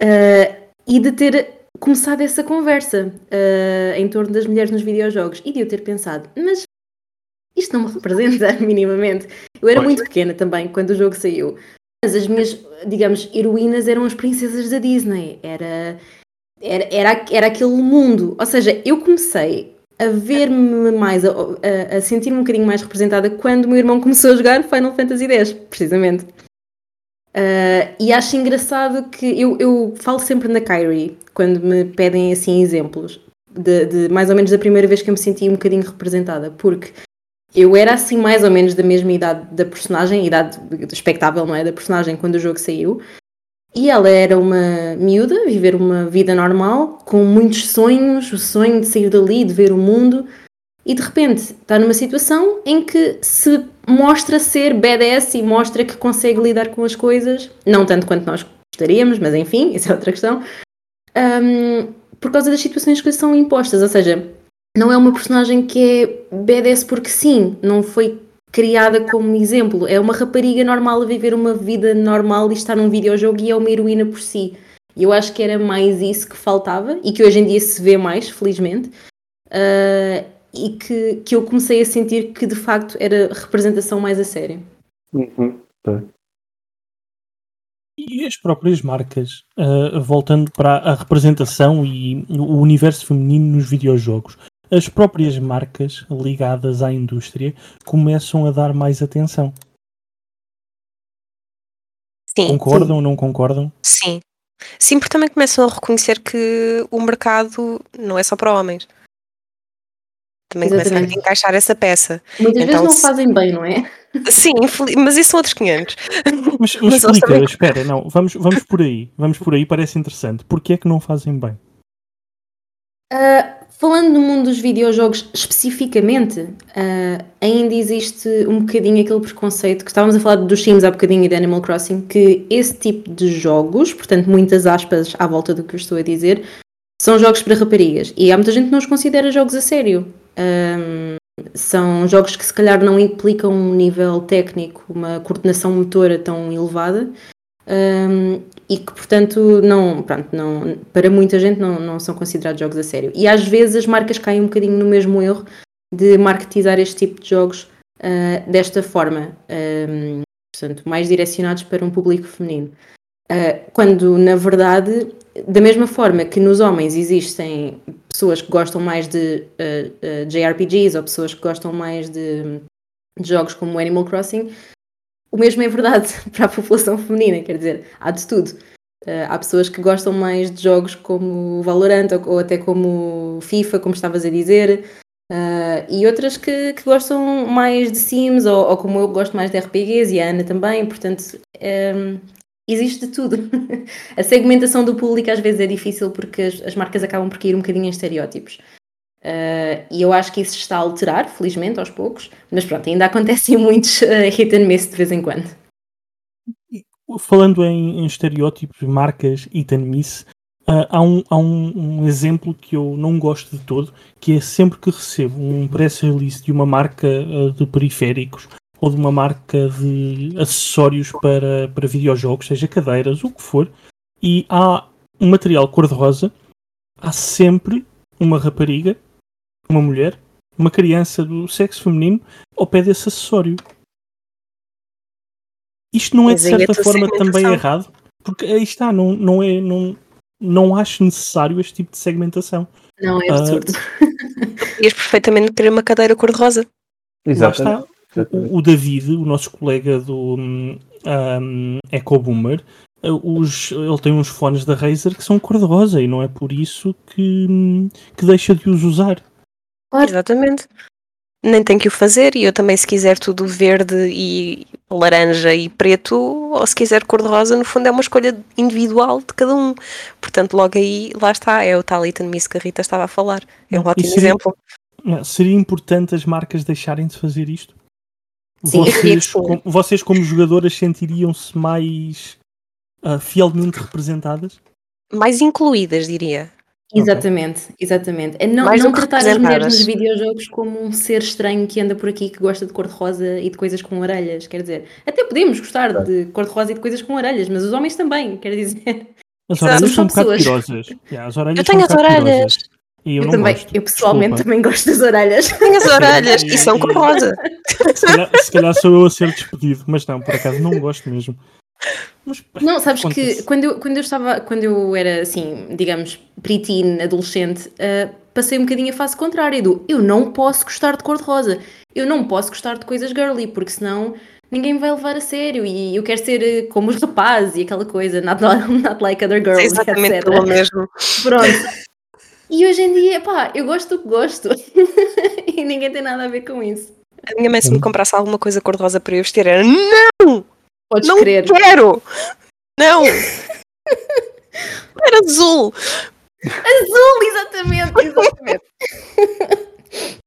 ah, e de ter começado essa conversa ah, em torno das mulheres nos videojogos e de eu ter pensado, mas isto não me representa minimamente. Eu era Pois. muito pequena também quando o jogo saiu. Mas as minhas, digamos, heroínas eram as princesas da Disney. Era, era, era, era aquele mundo. Ou seja, eu comecei a ver-me mais, a, a- a sentir-me um bocadinho mais representada quando o meu irmão começou a jogar Final Fantasy X, precisamente. Ah, e acho engraçado que eu, eu falo sempre na Kyrie quando me pedem assim exemplos de, de mais ou menos da primeira vez que eu me senti um bocadinho representada, porque eu era assim mais ou menos da mesma idade da personagem, idade expectável, não é? Da personagem quando o jogo saiu. E ela era uma miúda, viver uma vida normal, com muitos sonhos, o sonho de sair dali, de ver o mundo, e de repente está numa situação em que se mostra ser badass e mostra que consegue lidar com as coisas, não tanto quanto nós gostaríamos, mas enfim, isso é outra questão, hum, por causa das situações que são impostas, ou seja, não é uma personagem que é badass porque sim, não foi criada como exemplo, é uma rapariga normal a viver uma vida normal e estar num videojogo e é uma heroína por si. E eu acho que era mais isso que faltava e que hoje em dia se vê mais, felizmente, ah, e que, que eu comecei a sentir que de facto era representação mais a sério. Uhum. E as próprias marcas, ah, voltando para a representação e o universo feminino nos videojogos, as próprias marcas ligadas à indústria começam a dar mais atenção. Sim, Concordam ou não concordam? sim. Sim, porque também começam a reconhecer que o mercado não é só para homens. Também começam a Exatamente. encaixar essa peça. Muitas Então, vezes não se- fazem bem, não é? Sim, mas isso são outros 500. Mas, mas explica, também- espera, não, vamos, vamos por aí, vamos por aí, parece interessante. Porquê é que não fazem bem? Ah, falando no mundo dos videojogos especificamente, ah, ainda existe um bocadinho aquele preconceito que estávamos a falar dos Sims há bocadinho e de Animal Crossing, que esse tipo de jogos, portanto, muitas aspas à volta do que eu estou a dizer, são jogos para raparigas. E há muita gente que não os considera jogos a sério. Ahm, são jogos que se calhar não implicam um nível técnico, uma coordenação motora tão elevada. Ahm, e que portanto não, pronto, não, para muita gente não, não são considerados jogos a sério. E às vezes as marcas caem um bocadinho no mesmo erro de marketizar este tipo de jogos ah, desta forma, ahm, portanto, mais direcionados para um público feminino. Ah, quando na verdade, da mesma forma que nos homens existem pessoas que gostam mais de ah, ah, JRPGs ou pessoas que gostam mais de, de jogos como Animal Crossing, o mesmo é verdade para a população feminina, quer dizer, há de tudo. Uh, há pessoas que gostam mais de jogos como Valorant ou, ou até como FIFA, como estavas a dizer, uh, e outras que, que gostam mais de Sims ou, ou como eu gosto mais de RPGs e a Ana também, portanto um, existe de tudo. a segmentação do público às vezes é difícil porque as, as marcas acabam por cair um bocadinho em estereótipos. Uh, e eu acho que isso está a alterar, felizmente, aos poucos, mas pronto, ainda acontecem muitos uh, hit and miss de vez em quando. Falando em, em estereótipos, marcas e miss, uh, há, um, há um, um, exemplo que eu não gosto de todo, que é sempre que recebo um press release de uma marca uh, de periféricos ou de uma marca de acessórios para, para videojogos, seja cadeiras, o que for, e há um material cor-de-rosa, há sempre uma rapariga, uma mulher, uma criança do sexo feminino ao pé desse acessório. Isto não é de certa forma também errado, porque aí está, não, não, é, não, não acho necessário este tipo de segmentação. Não, é absurdo. Uh, Podias perfeitamente querer uma cadeira cor-de-rosa. Exato. O, o, David, o nosso colega do um, um, Eco Boomer, os, ele tem uns fones da Razer que são cor-de-rosa e não é por isso que, que deixa de os usar. Claro. Exatamente. Nem tem que o fazer, e eu também, se quiser tudo verde e laranja e preto, ou se quiser cor-de-rosa, no fundo é uma escolha individual de cada um. Portanto, logo aí, lá está, é o tal item miss que a Rita estava a falar. É um ótimo seria, exemplo. Seria importante as marcas deixarem de fazer isto? Sim, Vocês, com- vocês como jogadoras sentiriam-se mais ah, fielmente representadas? Mais incluídas, diria. Exatamente, exatamente. É não, Mais não tratar as mulheres nos videojogos como um ser estranho que anda por aqui que gosta de cor-de-rosa e de coisas com orelhas. Quer dizer, até podemos gostar de cor-de-rosa e de coisas com orelhas, mas os homens também, quer dizer. As orelhas são são um bocado pirosas. Yeah, as orelhas Eu tenho as orelhas. E eu, Eu, não também, gosto. eu pessoalmente Desculpa. também gosto das orelhas. Tenho as orelhas E- são cor-de-rosa. Se calhar, se calhar sou eu a ser despedido, mas não, por acaso não gosto mesmo. Mas, Não, sabes que quando eu, quando eu estava, quando eu era assim, digamos, preteen, adolescente, ah, passei um bocadinho a fase contrária do eu não posso gostar de cor-de-rosa, eu não posso gostar de coisas girly, porque senão ninguém me vai levar a sério e eu quero ser eh, como os rapazes e aquela coisa, not, not like other girls, É exatamente etc. pelo mesmo. Pronto. E hoje em dia, pá, eu gosto do que gosto e ninguém tem nada a ver com isso. A minha mãe, se Hum. me comprasse alguma coisa cor-de-rosa para eu vestir, era não, Podes não crer. quero, não. Era azul. Azul, exatamente, exatamente.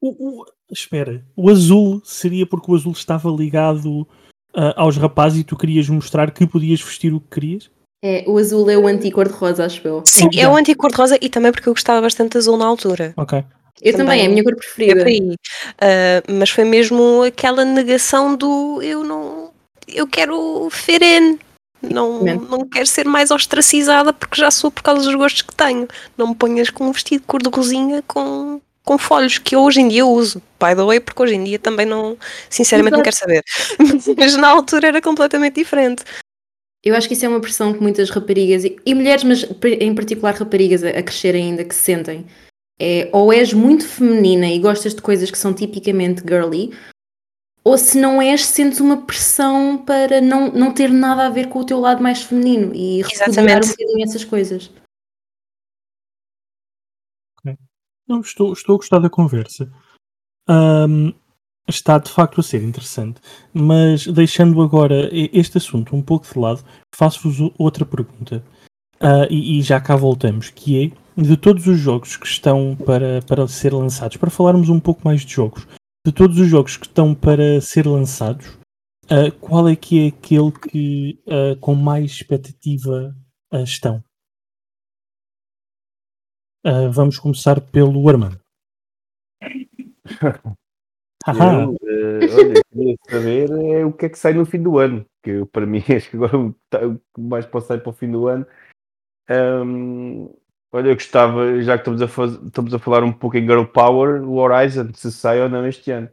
o, o- espera, o azul seria porque o azul estava ligado ah, aos rapazes e tu querias mostrar que podias vestir o que querias? É, o azul é o anti-cor-de-rosa, acho eu. Sim, é o anti-cor-de-rosa e também porque eu gostava bastante de azul na altura. Ok. Eu também, Também. é a minha cor É preferida. aí. Ah, mas foi mesmo aquela negação do eu não. Eu quero fit in. Não, não quero ser mais ostracizada porque já sou por causa dos gostos que tenho. Não me ponhas com um vestido de cor de rosinha com, com folhos que eu hoje em dia uso. By the way, porque hoje em dia também não. Sinceramente não quero saber. mas na altura era completamente diferente. Eu acho que isso é uma pressão que muitas raparigas e, mulheres, mas em particular raparigas a, a crescer ainda, que se sentem. É, ou és muito feminina e gostas de coisas que são tipicamente girly, ou se não és, sentes uma pressão para não, não ter nada a ver com o teu lado mais feminino e repudiar um bocadinho essas coisas. Não, estou, estou a gostar da conversa. Ahm, está de facto a ser interessante. Mas deixando agora este assunto um pouco de lado, faço-vos outra pergunta. Ah, e, e já cá voltamos, que é de todos os jogos que estão para, para ser lançados, para falarmos um pouco mais de jogos, de todos os jogos que estão para ser lançados, ah, qual é que é aquele que ah, com mais expectativa ah, estão? Vamos começar pelo Armando. Eu, eh, olha, queria saber é o que é que sai no fim do ano. Que para mim, acho que agora o que mais posso sair para o fim do ano. Ahm, olha, eu gostava, já que estamos a, faz- estamos a falar um pouco em Girl Power, o Horizon, se sai ou não este ano.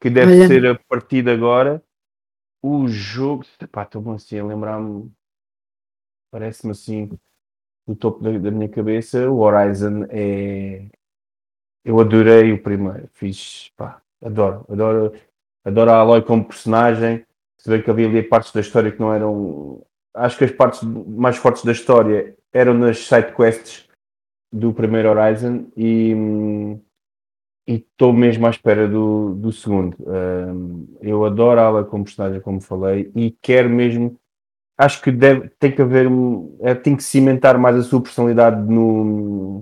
Que deve Olha. ser a partir de agora o jogo. Pá, estou-me assim a lembrar-me. Parece-me assim, do topo da, da minha cabeça. O Horizon é. Eu adorei o primeiro. Fiz. Pá, adoro. Adoro, adoro a Aloy como personagem. Se vê que havia ali partes da história que não eram. Acho que as partes mais fortes da história eram nas side quests do primeiro Horizon e estou mesmo à espera do, do segundo. Hum, eu adoro a Aloy como personagem, como falei, e quero mesmo. Acho que deve, tem que haver. um- é, tem que cimentar mais a sua personalidade no,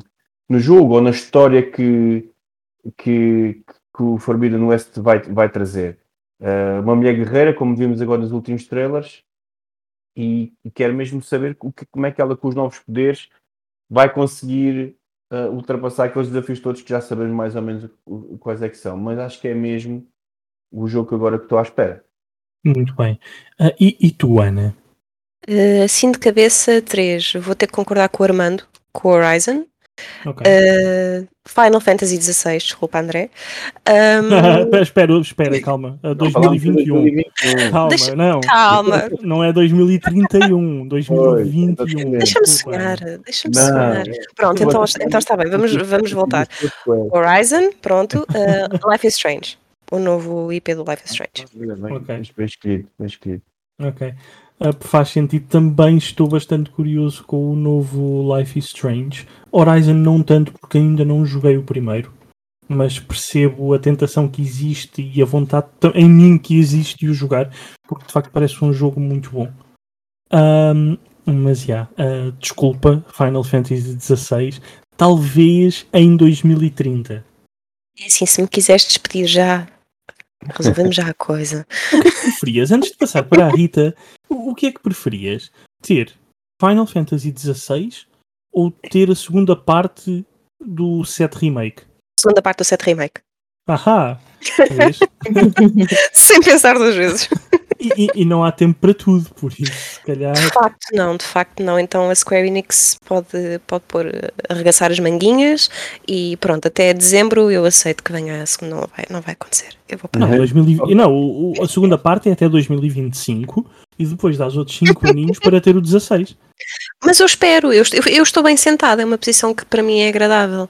no jogo ou na história que, que, que o Forbidden West vai, vai trazer. Uh, uma mulher guerreira, como vimos agora nos últimos trailers, e, e quero mesmo saber o que- como é que ela, com os novos poderes, vai conseguir uh, ultrapassar aqueles desafios todos que já sabemos mais ou menos quais é que são. Mas acho que é mesmo o jogo que agora que estou à espera. muito bem. Ah, e, e tu, Ana? Uh, assim de cabeça, três. Vou ter que concordar com o Armando, com o Horizon. Ok. Uh, Final Fantasy XVI, desculpa, André. Um, espera, espera, calma. Ah, Não falámos de 2021. 2021. Calma, Deixa- não. calma, Não é 2031, 2021. exatamente. deixa-me sonhar, deixa-me sonhar. Pronto, então, então está bem, vamos, vamos voltar. Horizon, pronto. uh, Life is Strange, o novo IP do Life is Strange. Bem, Ok. bem, bem escolhido, bem escolhido. Ok. Ah, faz sentido. Também estou bastante curioso com o novo Life is Strange. Horizon não tanto porque ainda não joguei o primeiro. Mas percebo a tentação que existe e a vontade ta- em mim que existe de o jogar. Porque de facto parece um jogo muito bom. Ahm, mas já, ah, desculpa, Final Fantasy XVI. Talvez em 2030. É assim, se me quiseres despedir já, Resolvemos já a coisa. Preferias, antes de passar para a Rita, o, o que é que preferias? Ter Final Fantasy XVI ou ter a segunda parte do set remake? Segunda parte do set remake. Ahá! Sem pensar duas vezes. E, e- e não há tempo para tudo, por isso, se calhar. De facto, não, de facto, não. Então a Square Enix pode, pode pôr, arregaçar as manguinhas e pronto, até dezembro eu aceito que venha a segunda. Não vai, não vai acontecer. Eu vou Não, parar. 2020 não o- o- a segunda parte é até 2025 e depois dá os outros 5 aninhos para ter o 16. Mas eu espero, eu, eu, eu estou bem sentada, é uma posição que para mim é agradável.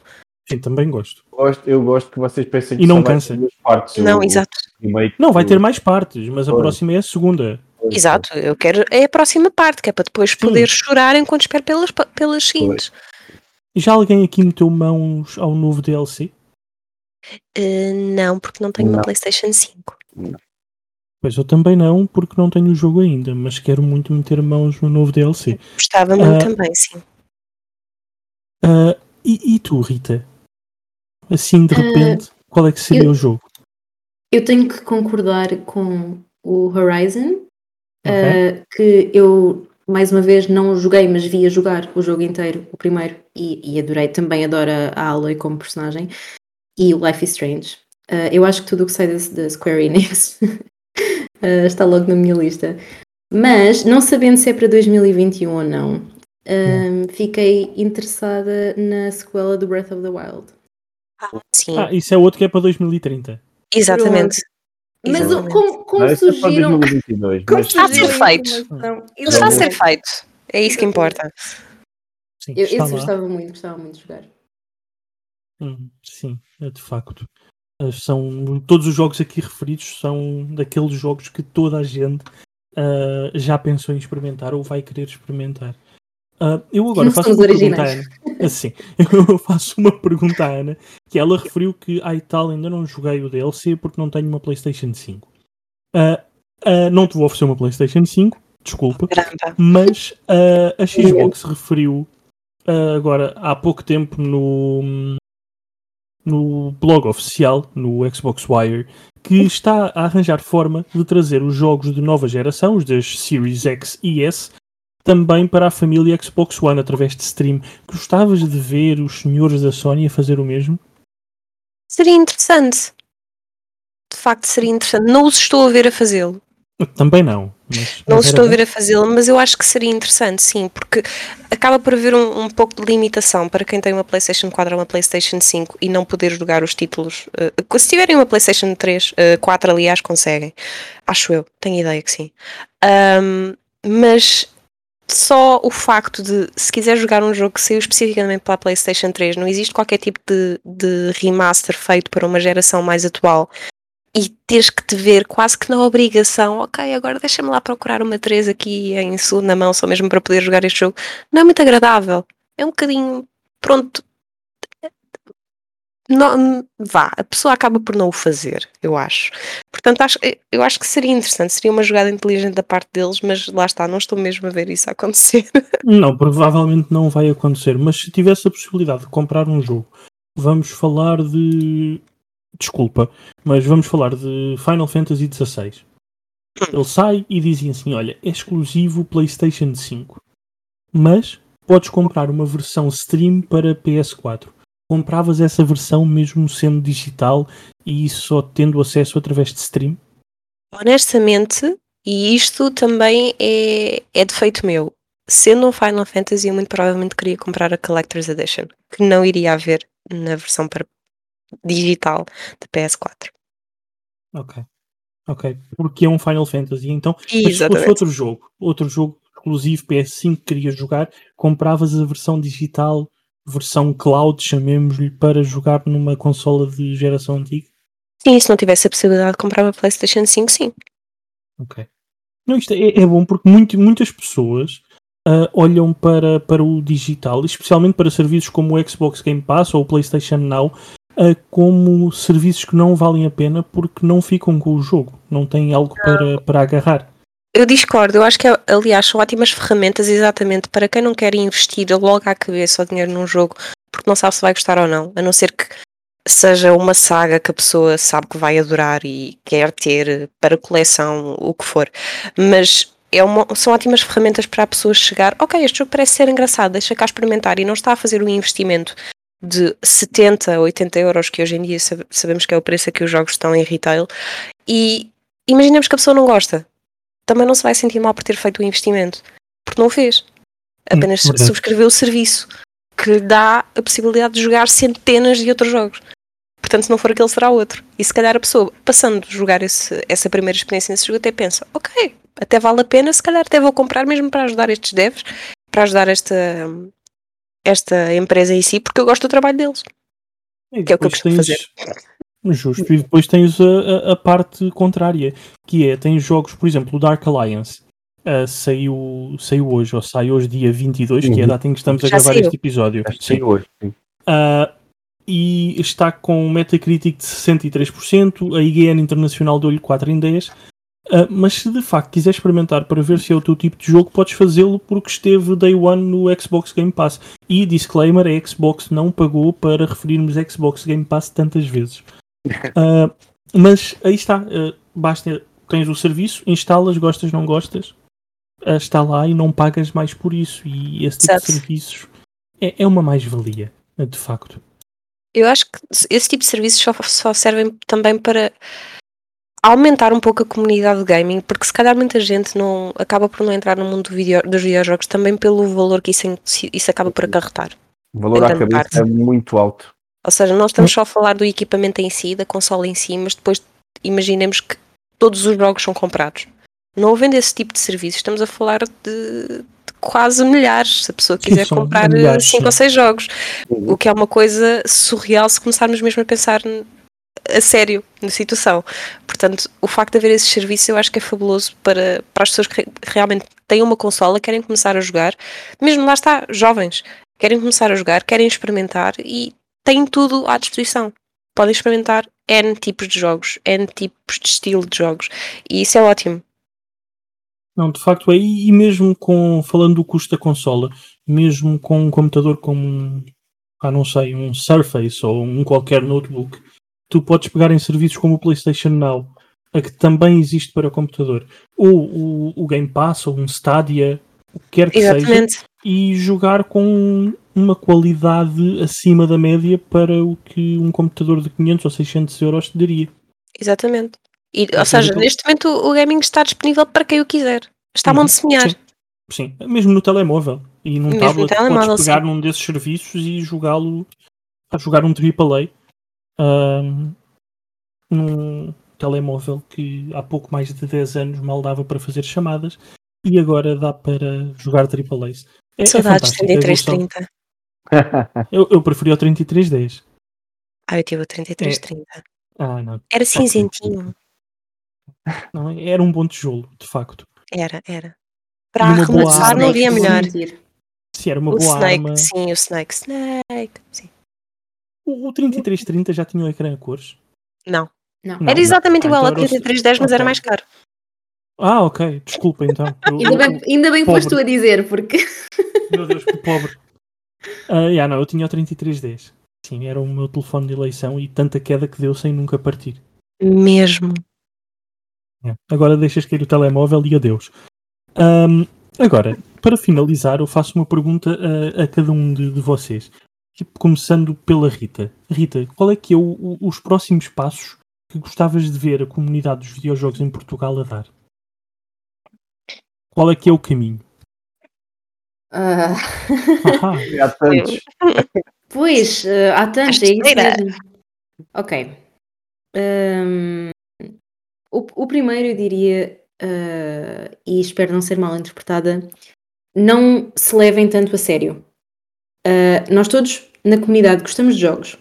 Sim, também gosto. Gosto- eu gosto que vocês pensem que E não vai cansa. duas partes. Não, o- exato. o remake Não, vai ter mais partes, mas a Pois. próxima é a segunda. Exato, eu quero. É a próxima parte, que é para depois poder chorar enquanto espero pelas, pelas seguintes. Já alguém aqui meteu mãos ao novo DLC? Eh, não, porque não tenho uma Não. PlayStation 5. Pois eu também não, porque não tenho o jogo ainda, mas quero muito meter mãos no novo DLC. Gostava muito Ah. também, sim. Ah, e, e tu, Rita? Assim, de Ah, repente, qual é que seria eu- o jogo? Eu tenho que concordar com o Horizon, Ok. uh, que eu mais uma vez não joguei, mas via jogar o jogo inteiro, o primeiro, e, e adorei. Também adoro a a Aloy como personagem. E o Life is Strange. Uh, eu acho que tudo o que sai da, Square Enix uh, está logo na minha lista. Mas, não sabendo se é para 2021 ou não, um, fiquei interessada na sequela do Breath of the Wild. Sim, Ah, isso é outro que é para 2030. exatamente. Mas Exatamente. como, como Não, é surgiram. 2022, Como mas- Está a ser feito. Ele está a ser feito. É isso que importa. Sim, Eu, esse lá. gostava muito, gostava muito de jogar. Hum, sim, é de facto. Ah, São, todos os jogos aqui referidos são daqueles jogos que toda a gente ah, já pensou em experimentar ou vai querer experimentar. Ah, eu agora faço uma pergunta à originais. Ana. Assim, eu faço uma pergunta à Ana, que ela referiu que ai tal, ainda não joguei o DLC porque não tenho uma Playstation 5. Ah, ah, não te vou oferecer uma Playstation 5, desculpa. Mas ah, a Xbox referiu ah, agora há pouco tempo no, no blog oficial, no Xbox Wire, que está a arranjar forma de trazer os jogos de nova geração, os das Series X e S, também para a família Xbox One através de stream. Gostavas de ver os senhores da Sony a fazer o mesmo? Seria interessante. De facto, seria interessante. Não os estou a ver a fazê-lo. Também não. Mas, Não mas os estou a ver a fazê-lo, mas eu acho que seria interessante, sim, porque acaba por haver um, um pouco de limitação para quem tem uma PlayStation 4 ou uma PlayStation 5 e não poder jogar os títulos. eh, se tiverem uma PlayStation 3, eh, 4, aliás, conseguem. Acho eu, tenho ideia que sim. Ahm, mas só o facto de, se quiser jogar um jogo que saiu especificamente para a PlayStation 3, não existe qualquer tipo de, de remaster feito para uma geração mais atual e teres que te ver quase que na obrigação, ok, agora deixa-me lá procurar uma 3 aqui em segunda mão, só mesmo para poder jogar este jogo, não é muito agradável. É um bocadinho, pronto. Não, vá, a pessoa acaba por não o fazer, eu acho. Portanto, acho, eu acho que seria interessante, seria uma jogada inteligente da parte deles, mas lá está, não estou mesmo a ver isso acontecer. Não, provavelmente não vai acontecer. Mas se tivesse a possibilidade de comprar um jogo, vamos falar de. Desculpa, mas vamos falar de Final Fantasy XVI. Ele sai e dizem assim: olha, é exclusivo PlayStation 5, mas podes comprar uma versão stream para PS4. Compravas essa versão mesmo sendo digital e só tendo acesso através de stream? Honestamente, e isto também é, é defeito meu, sendo um Final Fantasy, eu muito provavelmente queria comprar a Collector's Edition, que não iria haver na versão para digital de PS4. Ok. Ok. Porque é um Final Fantasy, então Mas se fosse outro jogo, outro jogo exclusivo PS5 que querias jogar, compravas a versão digital, versão cloud, chamemos-lhe, para jogar numa consola de geração antiga? Sim, se não tivesse a possibilidade de comprar uma PlayStation 5, sim. Ok. Não, isto é, é bom porque muito- muitas pessoas ah, olham para, para o digital, especialmente para serviços como o Xbox Game Pass ou o PlayStation Now, ah, como serviços que não valem a pena porque não ficam com o jogo, não têm algo para, para agarrar. Eu discordo, eu acho que, aliás, são ótimas ferramentas exatamente para quem não quer investir logo à cabeça o dinheiro num jogo porque não sabe se vai gostar ou não, a não ser que seja uma saga que a pessoa sabe que vai adorar e quer ter para coleção, o que for. Mas é uma, são ótimas ferramentas para a pessoa chegar, ok, este jogo parece ser engraçado, deixa cá experimentar e não está a fazer um investimento de 70, 80 euros, que hoje em dia sabemos que é o preço a que os jogos estão em retail, e imaginemos que a pessoa não gosta. Também não se vai sentir mal por ter feito o investimento, porque não o fez. Apenas hum, subscreveu o serviço que lhe dá a possibilidade de jogar centenas de outros jogos. Portanto, se não for aquele, será outro. E se calhar a pessoa, passando a jogar esse, essa primeira experiência nesse jogo, até pensa: ok, até vale a pena, se calhar até vou comprar mesmo para ajudar estes devs, para ajudar esta, esta empresa em si, porque eu gosto do trabalho deles. E que é o que eu costumo fazer. Justo, e depois tens a, a, parte contrária, que é, tens jogos, por exemplo, o Dark Alliance, uh, saiu, saiu hoje, ou sai hoje dia 22, uhum. que é a uhum. data em que estamos a gravar saiu. este episódio. saiu hoje, sim. Uh, e está com um Metacritic de 63%, a IGN Internacional deu-lhe 4 em 10, Uh, mas se de facto quiser experimentar para ver se é o teu tipo de jogo, podes fazê-lo porque esteve Day One no Xbox Game Pass. E disclaimer: a Xbox não pagou para referirmos Xbox Game Pass tantas vezes. Uh, mas aí está, uh, basta tens o serviço, instalas, gostas, não gostas, está lá e não pagas mais por isso. E esse tipo de serviços é, é uma mais-valia, de facto. Eu acho que esse tipo de serviços só, só servem também para aumentar um pouco a comunidade de gaming, porque se calhar muita gente não acaba por não entrar no mundo do video, dos videojogos também pelo valor que isso, isso acaba por acarretar. O valor à cabeça parte. é muito alto. Ou seja, não estamos só a falar do equipamento em si, da consola em si, mas depois imaginemos que todos os jogos são comprados. Não havendo esse tipo de serviço, estamos a falar de, de quase milhares, se a pessoa quiser Sim, comprar 5 ou 6 jogos. O que é uma coisa surreal se começarmos mesmo a pensar a sério na situação. Portanto, o facto de haver esse serviço eu acho que é fabuloso para, para as pessoas que realmente têm uma consola, querem começar a jogar, mesmo lá está, jovens, querem começar a jogar, querem experimentar e têm tudo à disposição. Podem experimentar N tipos de jogos, N tipos de estilo de jogos e isso é ótimo. Não, de facto é, e mesmo com, falando do custo da consola, mesmo com um computador como ah, não sei, um Surface ou um qualquer notebook, tu podes pegar em serviços como o PlayStation Now, a que também existe para o computador, ou o, o Game Pass, ou um Stadia, o que quer que Exatamente. seja, e jogar com uma qualidade acima da média para o que um computador de 500 ou 600 euros te daria. Exatamente. E, ou seja, neste momento o gaming está disponível para quem o quiser. Está a mão de semear. Sim. sim. mesmo no telemóvel. E num mesmo tablet podes pegar sim. num desses serviços e jogá-lo a jogar um AAA um, num telemóvel que há pouco mais de 10 anos mal dava para fazer chamadas e agora dá para jogar Triple Ace. É, é Saudades é 3330. eu, eu preferi o 3310. Ah, eu tive o 3330. É. Ah, não. Era cinzentinho. Não, era um bom tijolo, de facto. Era, era. Para arrematar não havia melhor. Se era uma o boa Snake, arma. Sim, o Snake. Snake, sim. O, o 3330 já tinha o ecrã a cores? Não. não. Era exatamente não. igual então ao 3310, mas okay. era mais caro. Ah, ok. Desculpa então. Eu, ainda, bem, ainda bem que foste tu a dizer, porque. Meu Deus, que pobre. Uh, yeah, não, eu tinha o 3310. Sim, era o meu telefone de eleição e tanta queda que deu sem nunca partir. Mesmo. É. Agora deixas cair o telemóvel e adeus. Um, agora, para finalizar, eu faço uma pergunta a, a cada um de, de, vocês tipo, começando pela Rita. Rita, qual é que é o, o, os próximos passos que gostavas de ver a comunidade dos videojogos em Portugal a dar? Qual é que é o caminho? Uh... há tantos. Pois, uh, há tantos, é isso. Ok. Um, o, o, primeiro eu diria, uh, e espero não ser mal interpretada, não se levem tanto a sério. Uh, nós todos na comunidade gostamos de jogos.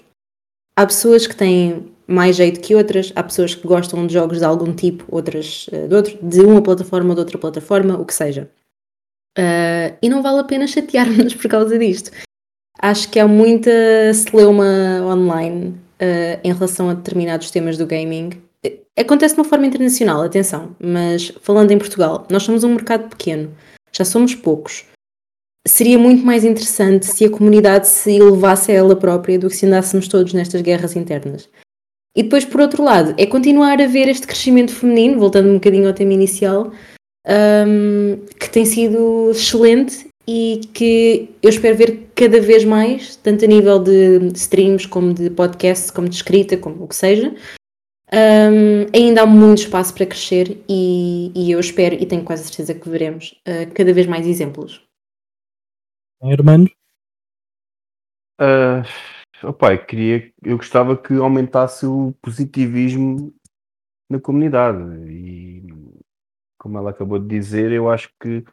Há pessoas que têm mais jeito que outras, há pessoas que gostam de jogos de algum tipo, outras uh, de, outro, de uma plataforma ou de outra plataforma, o que seja. Uh, e não vale a pena chatear-nos por causa disto. Acho que há muita celeuma online uh, em relação a determinados temas do gaming. Acontece de uma forma internacional, atenção, mas falando em Portugal, nós somos um mercado pequeno, já somos poucos seria muito mais interessante se a comunidade se elevasse a ela própria do que se andássemos todos nestas guerras internas. E depois, por outro lado, é continuar a ver este crescimento feminino, voltando um bocadinho ao tema inicial, um, que tem sido excelente e que eu espero ver cada vez mais, tanto a nível de streams, como de podcasts, como de escrita, como o que seja. Um, ainda há muito espaço para crescer e, e, eu espero e tenho quase certeza que veremos uh, cada vez mais exemplos. Hermano? Uh, opa, queria, eu gostava que aumentasse o positivismo na comunidade. E como ela acabou de dizer, eu acho que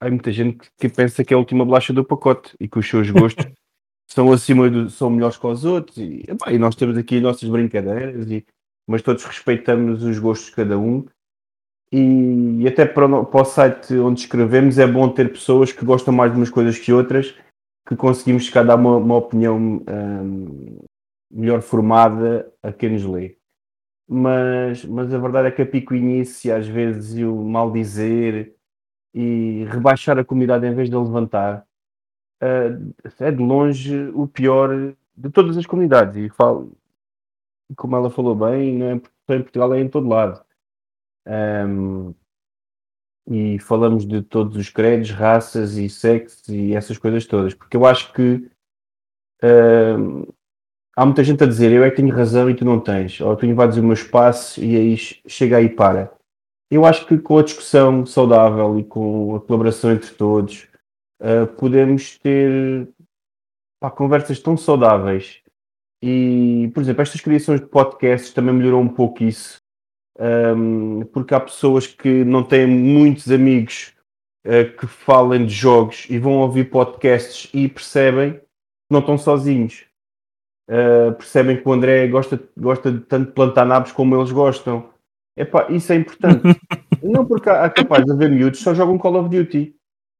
há muita gente que pensa que é a última bolacha do pacote e que os seus gostos são acima do, são melhores que os outros. E, epá, e nós temos aqui as nossas brincadeiras e, mas todos respeitamos os gostos de cada um. E, e até para o, para o, site onde escrevemos é bom ter pessoas que gostam mais de umas coisas que outras que conseguimos chegar a dar uma, uma opinião um, melhor formada a quem nos lê mas, mas a verdade é que a picuinice às vezes e o mal dizer e rebaixar a comunidade em vez de levantar uh, é de longe o pior de todas as comunidades e falo, como ela falou bem, não é em Portugal, é em todo lado. Um, e falamos de todos os credos, raças e sexos e essas coisas todas, porque eu acho que um, há muita gente a dizer eu é que tenho razão e tu não tens, ou tu invades o meu espaço e aí chega aí para. Eu acho que com a discussão saudável e com a colaboração entre todos, uh, podemos ter pá, conversas tão saudáveis. E, por exemplo, estas criações de podcasts também melhorou um pouco isso, um, porque há pessoas que não têm muitos amigos uh, que falem de jogos e vão ouvir podcasts e percebem que não estão sozinhos. Uh, percebem que o André gosta, gosta de tanto plantar nabos como eles gostam. Epá, isso é importante. não porque há, há capaz de haver miúdos só jogam Call of Duty.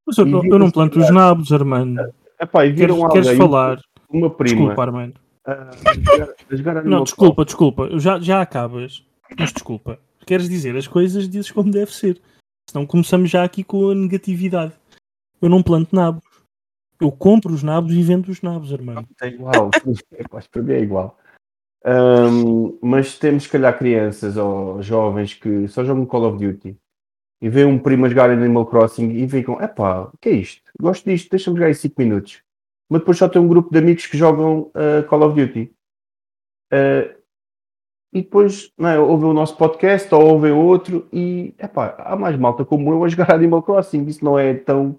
Mas eu, não, eu não planto os nabos, Armando. Epá, e viram queres, queres falar? Uma prima. Desculpa, Armando. Uh, não, desculpa, desculpa. Já, já acabas. Mas desculpa. Queres dizer as coisas, dizes como deve ser. Senão começamos já aqui com a negatividade. Eu não planto nabos. Eu compro os nabos e vendo os nabos, Armando. É igual. para mim é igual. Um, mas temos, se calhar, crianças ou jovens que só jogam Call of Duty e veem um primo a jogar Animal Crossing e ficam: epá, o que é isto? Gosto disto, deixa-me jogar em 5 minutos. Mas depois só tem um grupo de amigos que jogam uh, Call of Duty. Uh, e depois não é, ouvem o nosso podcast ou ouvem outro e epá, há mais malta como eu a jogar Animal Crossing. Isso não é tão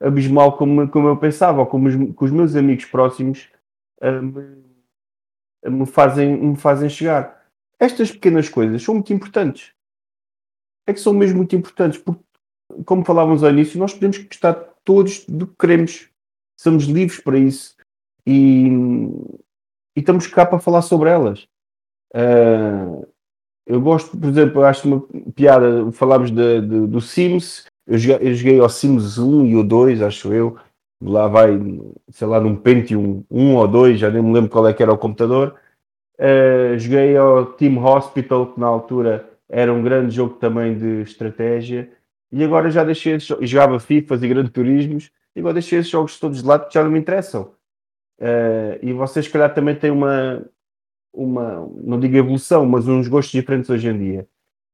abismal como, como eu pensava, ou como os, que os meus amigos próximos uh, me me fazem, me fazem chegar. Estas pequenas coisas são muito importantes. É que são mesmo muito importantes, porque, como falávamos ao início, nós podemos gostar todos do que queremos. Somos livres para isso. E, e estamos cá para falar sobre elas. Uh, eu gosto, por exemplo, acho uma piada, falámos de, de, do Sims, eu joguei, eu joguei ao Sims 1 e o 2, acho eu, lá vai, sei lá, num Pentium 1 ou 2, já nem me lembro qual é que era o computador. Uh, joguei ao Team Hospital, que na altura era um grande jogo também de estratégia, e agora já deixei jogava FIFAs e Grande Turismos, e agora deixei esses jogos todos de lado que já não me interessam. Uh, e vocês, se calhar, também têm uma, uma, não digo evolução, mas uns gostos diferentes hoje em dia.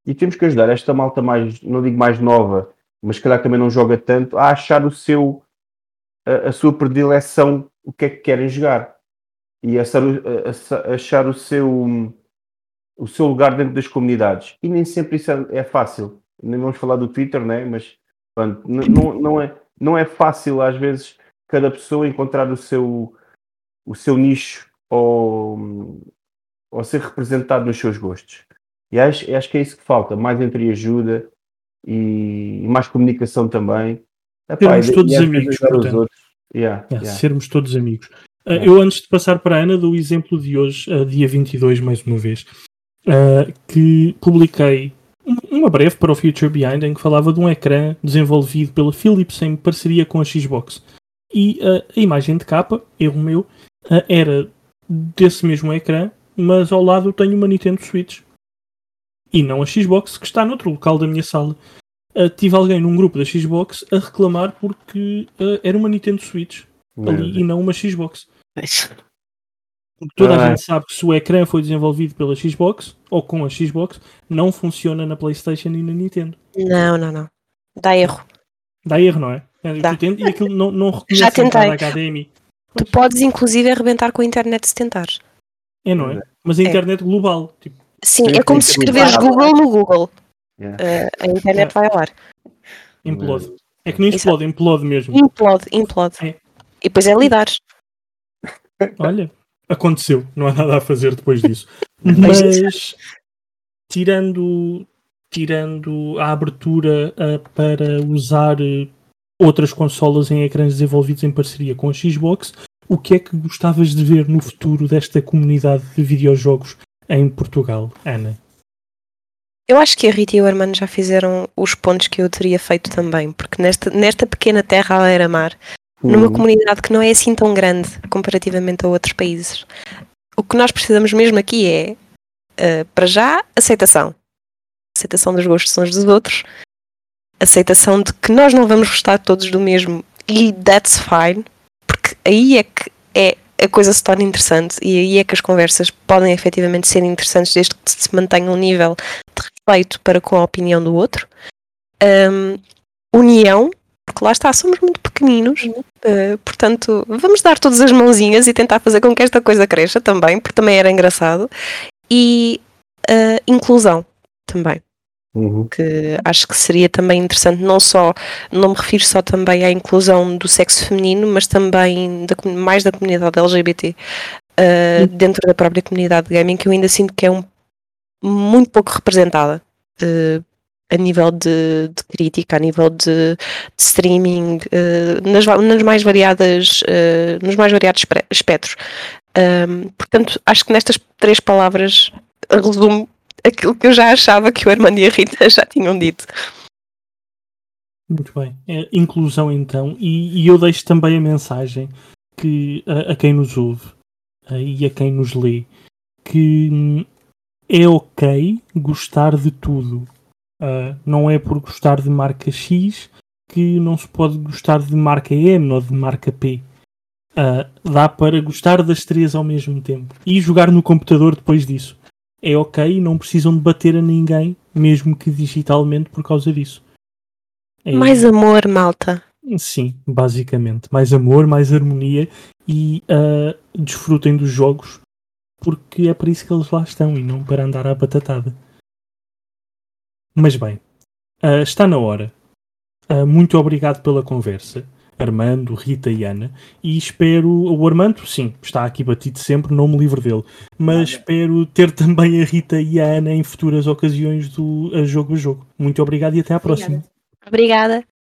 E temos que ajudar esta malta mais, não digo mais nova, mas se calhar também não joga tanto, a achar o seu a, a sua predileção, o que é que querem jogar e achar, achar o seu o seu lugar dentro das comunidades. E nem sempre isso é, é fácil. Nem vamos falar do Twitter, né? mas pronto, não, não, é, não é fácil às vezes cada pessoa encontrar o seu, o seu nicho ou, ou ser representado nos seus gostos. E acho, acho que é isso que falta, mais entreajuda e, e mais comunicação também Sermos todos amigos, portanto. Yeah, yeah. Sermos todos amigos. Uh, eu, antes de passar para a Ana, dou o exemplo de hoje, uh, dia 22, mais uma vez, uh, que publiquei uma breve para o Future Behind em que falava de um ecrã desenvolvido pela Philips em parceria com a Xbox. E a imagem de capa, erro meu, era desse mesmo ecrã, mas ao lado tenho uma Nintendo Switch. E não a Xbox, que está noutro local da minha sala. uh, tive alguém num grupo da Xbox a reclamar porque uh, era uma Nintendo Switch ali e não uma Xbox. Porque toda a Ah. gente sabe que se o ecrã foi desenvolvido pela Xbox ou com a Xbox, não funciona na PlayStation e na Nintendo. Não, não, não. Dá erro. Dá erro, não é? É, Dá. e aquilo não, não reconhece Já a tentei. HDMI. Tu podes inclusive arrebentar com a internet se tentares. É, não é? Mas a É. internet global. Tipo, Sim, é como se escreveres Google no Google. Yeah. Uh, a internet vai ao ar. implode. É que nem Exato. explode, implode mesmo. Implode, implode. É. E depois é lidares. Olha, aconteceu. Não há nada a fazer depois disso. Mas, tirando, tirando a abertura ah, para usar eh, outras consolas em ecrãs desenvolvidos em parceria com a Xbox, o que é que gostavas de ver no futuro desta comunidade de videojogos em Portugal, Ana? Eu acho que a Rita e o Armando já fizeram os pontos que eu teria feito também, porque nesta, nesta pequena terra à beira-mar, numa Hum. comunidade que não é assim tão grande comparativamente a outros países, o que nós precisamos mesmo aqui é, eh, para já, aceitação. Aceitação dos gostos uns dos outros, aceitação de que nós não vamos gostar todos do mesmo e that's fine, aí é que é a coisa se torna interessante e aí é que as conversas podem efetivamente ser interessantes desde que se mantenha um nível de respeito para com a opinião do outro. Ahm, união, porque lá está, somos muito pequeninos, eh, portanto, vamos dar todas as mãozinhas e tentar fazer com que esta coisa cresça também, porque também era engraçado. E ah, inclusão também Uhum. que acho que seria também interessante, não só, não me refiro só também à inclusão do sexo feminino, mas também da mais da comunidade LGBT uh, dentro da própria comunidade de gaming, que eu ainda sinto que é um, muito pouco representada uh, a nível de, de crítica, a nível de, de streaming, uh, nas, nas mais variadas, uh, nos mais variados espectros. Um, portanto, acho que nestas três palavras resumo aquilo que eu já achava que o Armando e a Rita já tinham dito. Muito bem. É, inclusão então, e, e eu deixo também a mensagem que a, a quem nos ouve eh, e a quem nos lê que hum, é ok gostar de tudo. Ah, não é por gostar de marca X que não se pode gostar de marca M ou de marca P. Ah, dá para gostar das três ao mesmo tempo e jogar no computador depois disso. É ok não precisam de bater a ninguém, mesmo que digitalmente, por causa disso. É- Mais amor, malta. Sim, basicamente. Mais amor, mais harmonia e ah, desfrutem dos jogos porque é para isso que eles lá estão e não para andar à batatada. Mas bem, ah, está na hora. Ah, muito obrigado pela conversa, Armando, Rita e Ana. E espero. O Armando, sim, está aqui batido sempre, não me livro dele. Mas espero ter também a Rita e a Ana em futuras ocasiões do ah, Jogo a Jogo. Muito obrigado e até à próxima. Obrigada. Obrigada.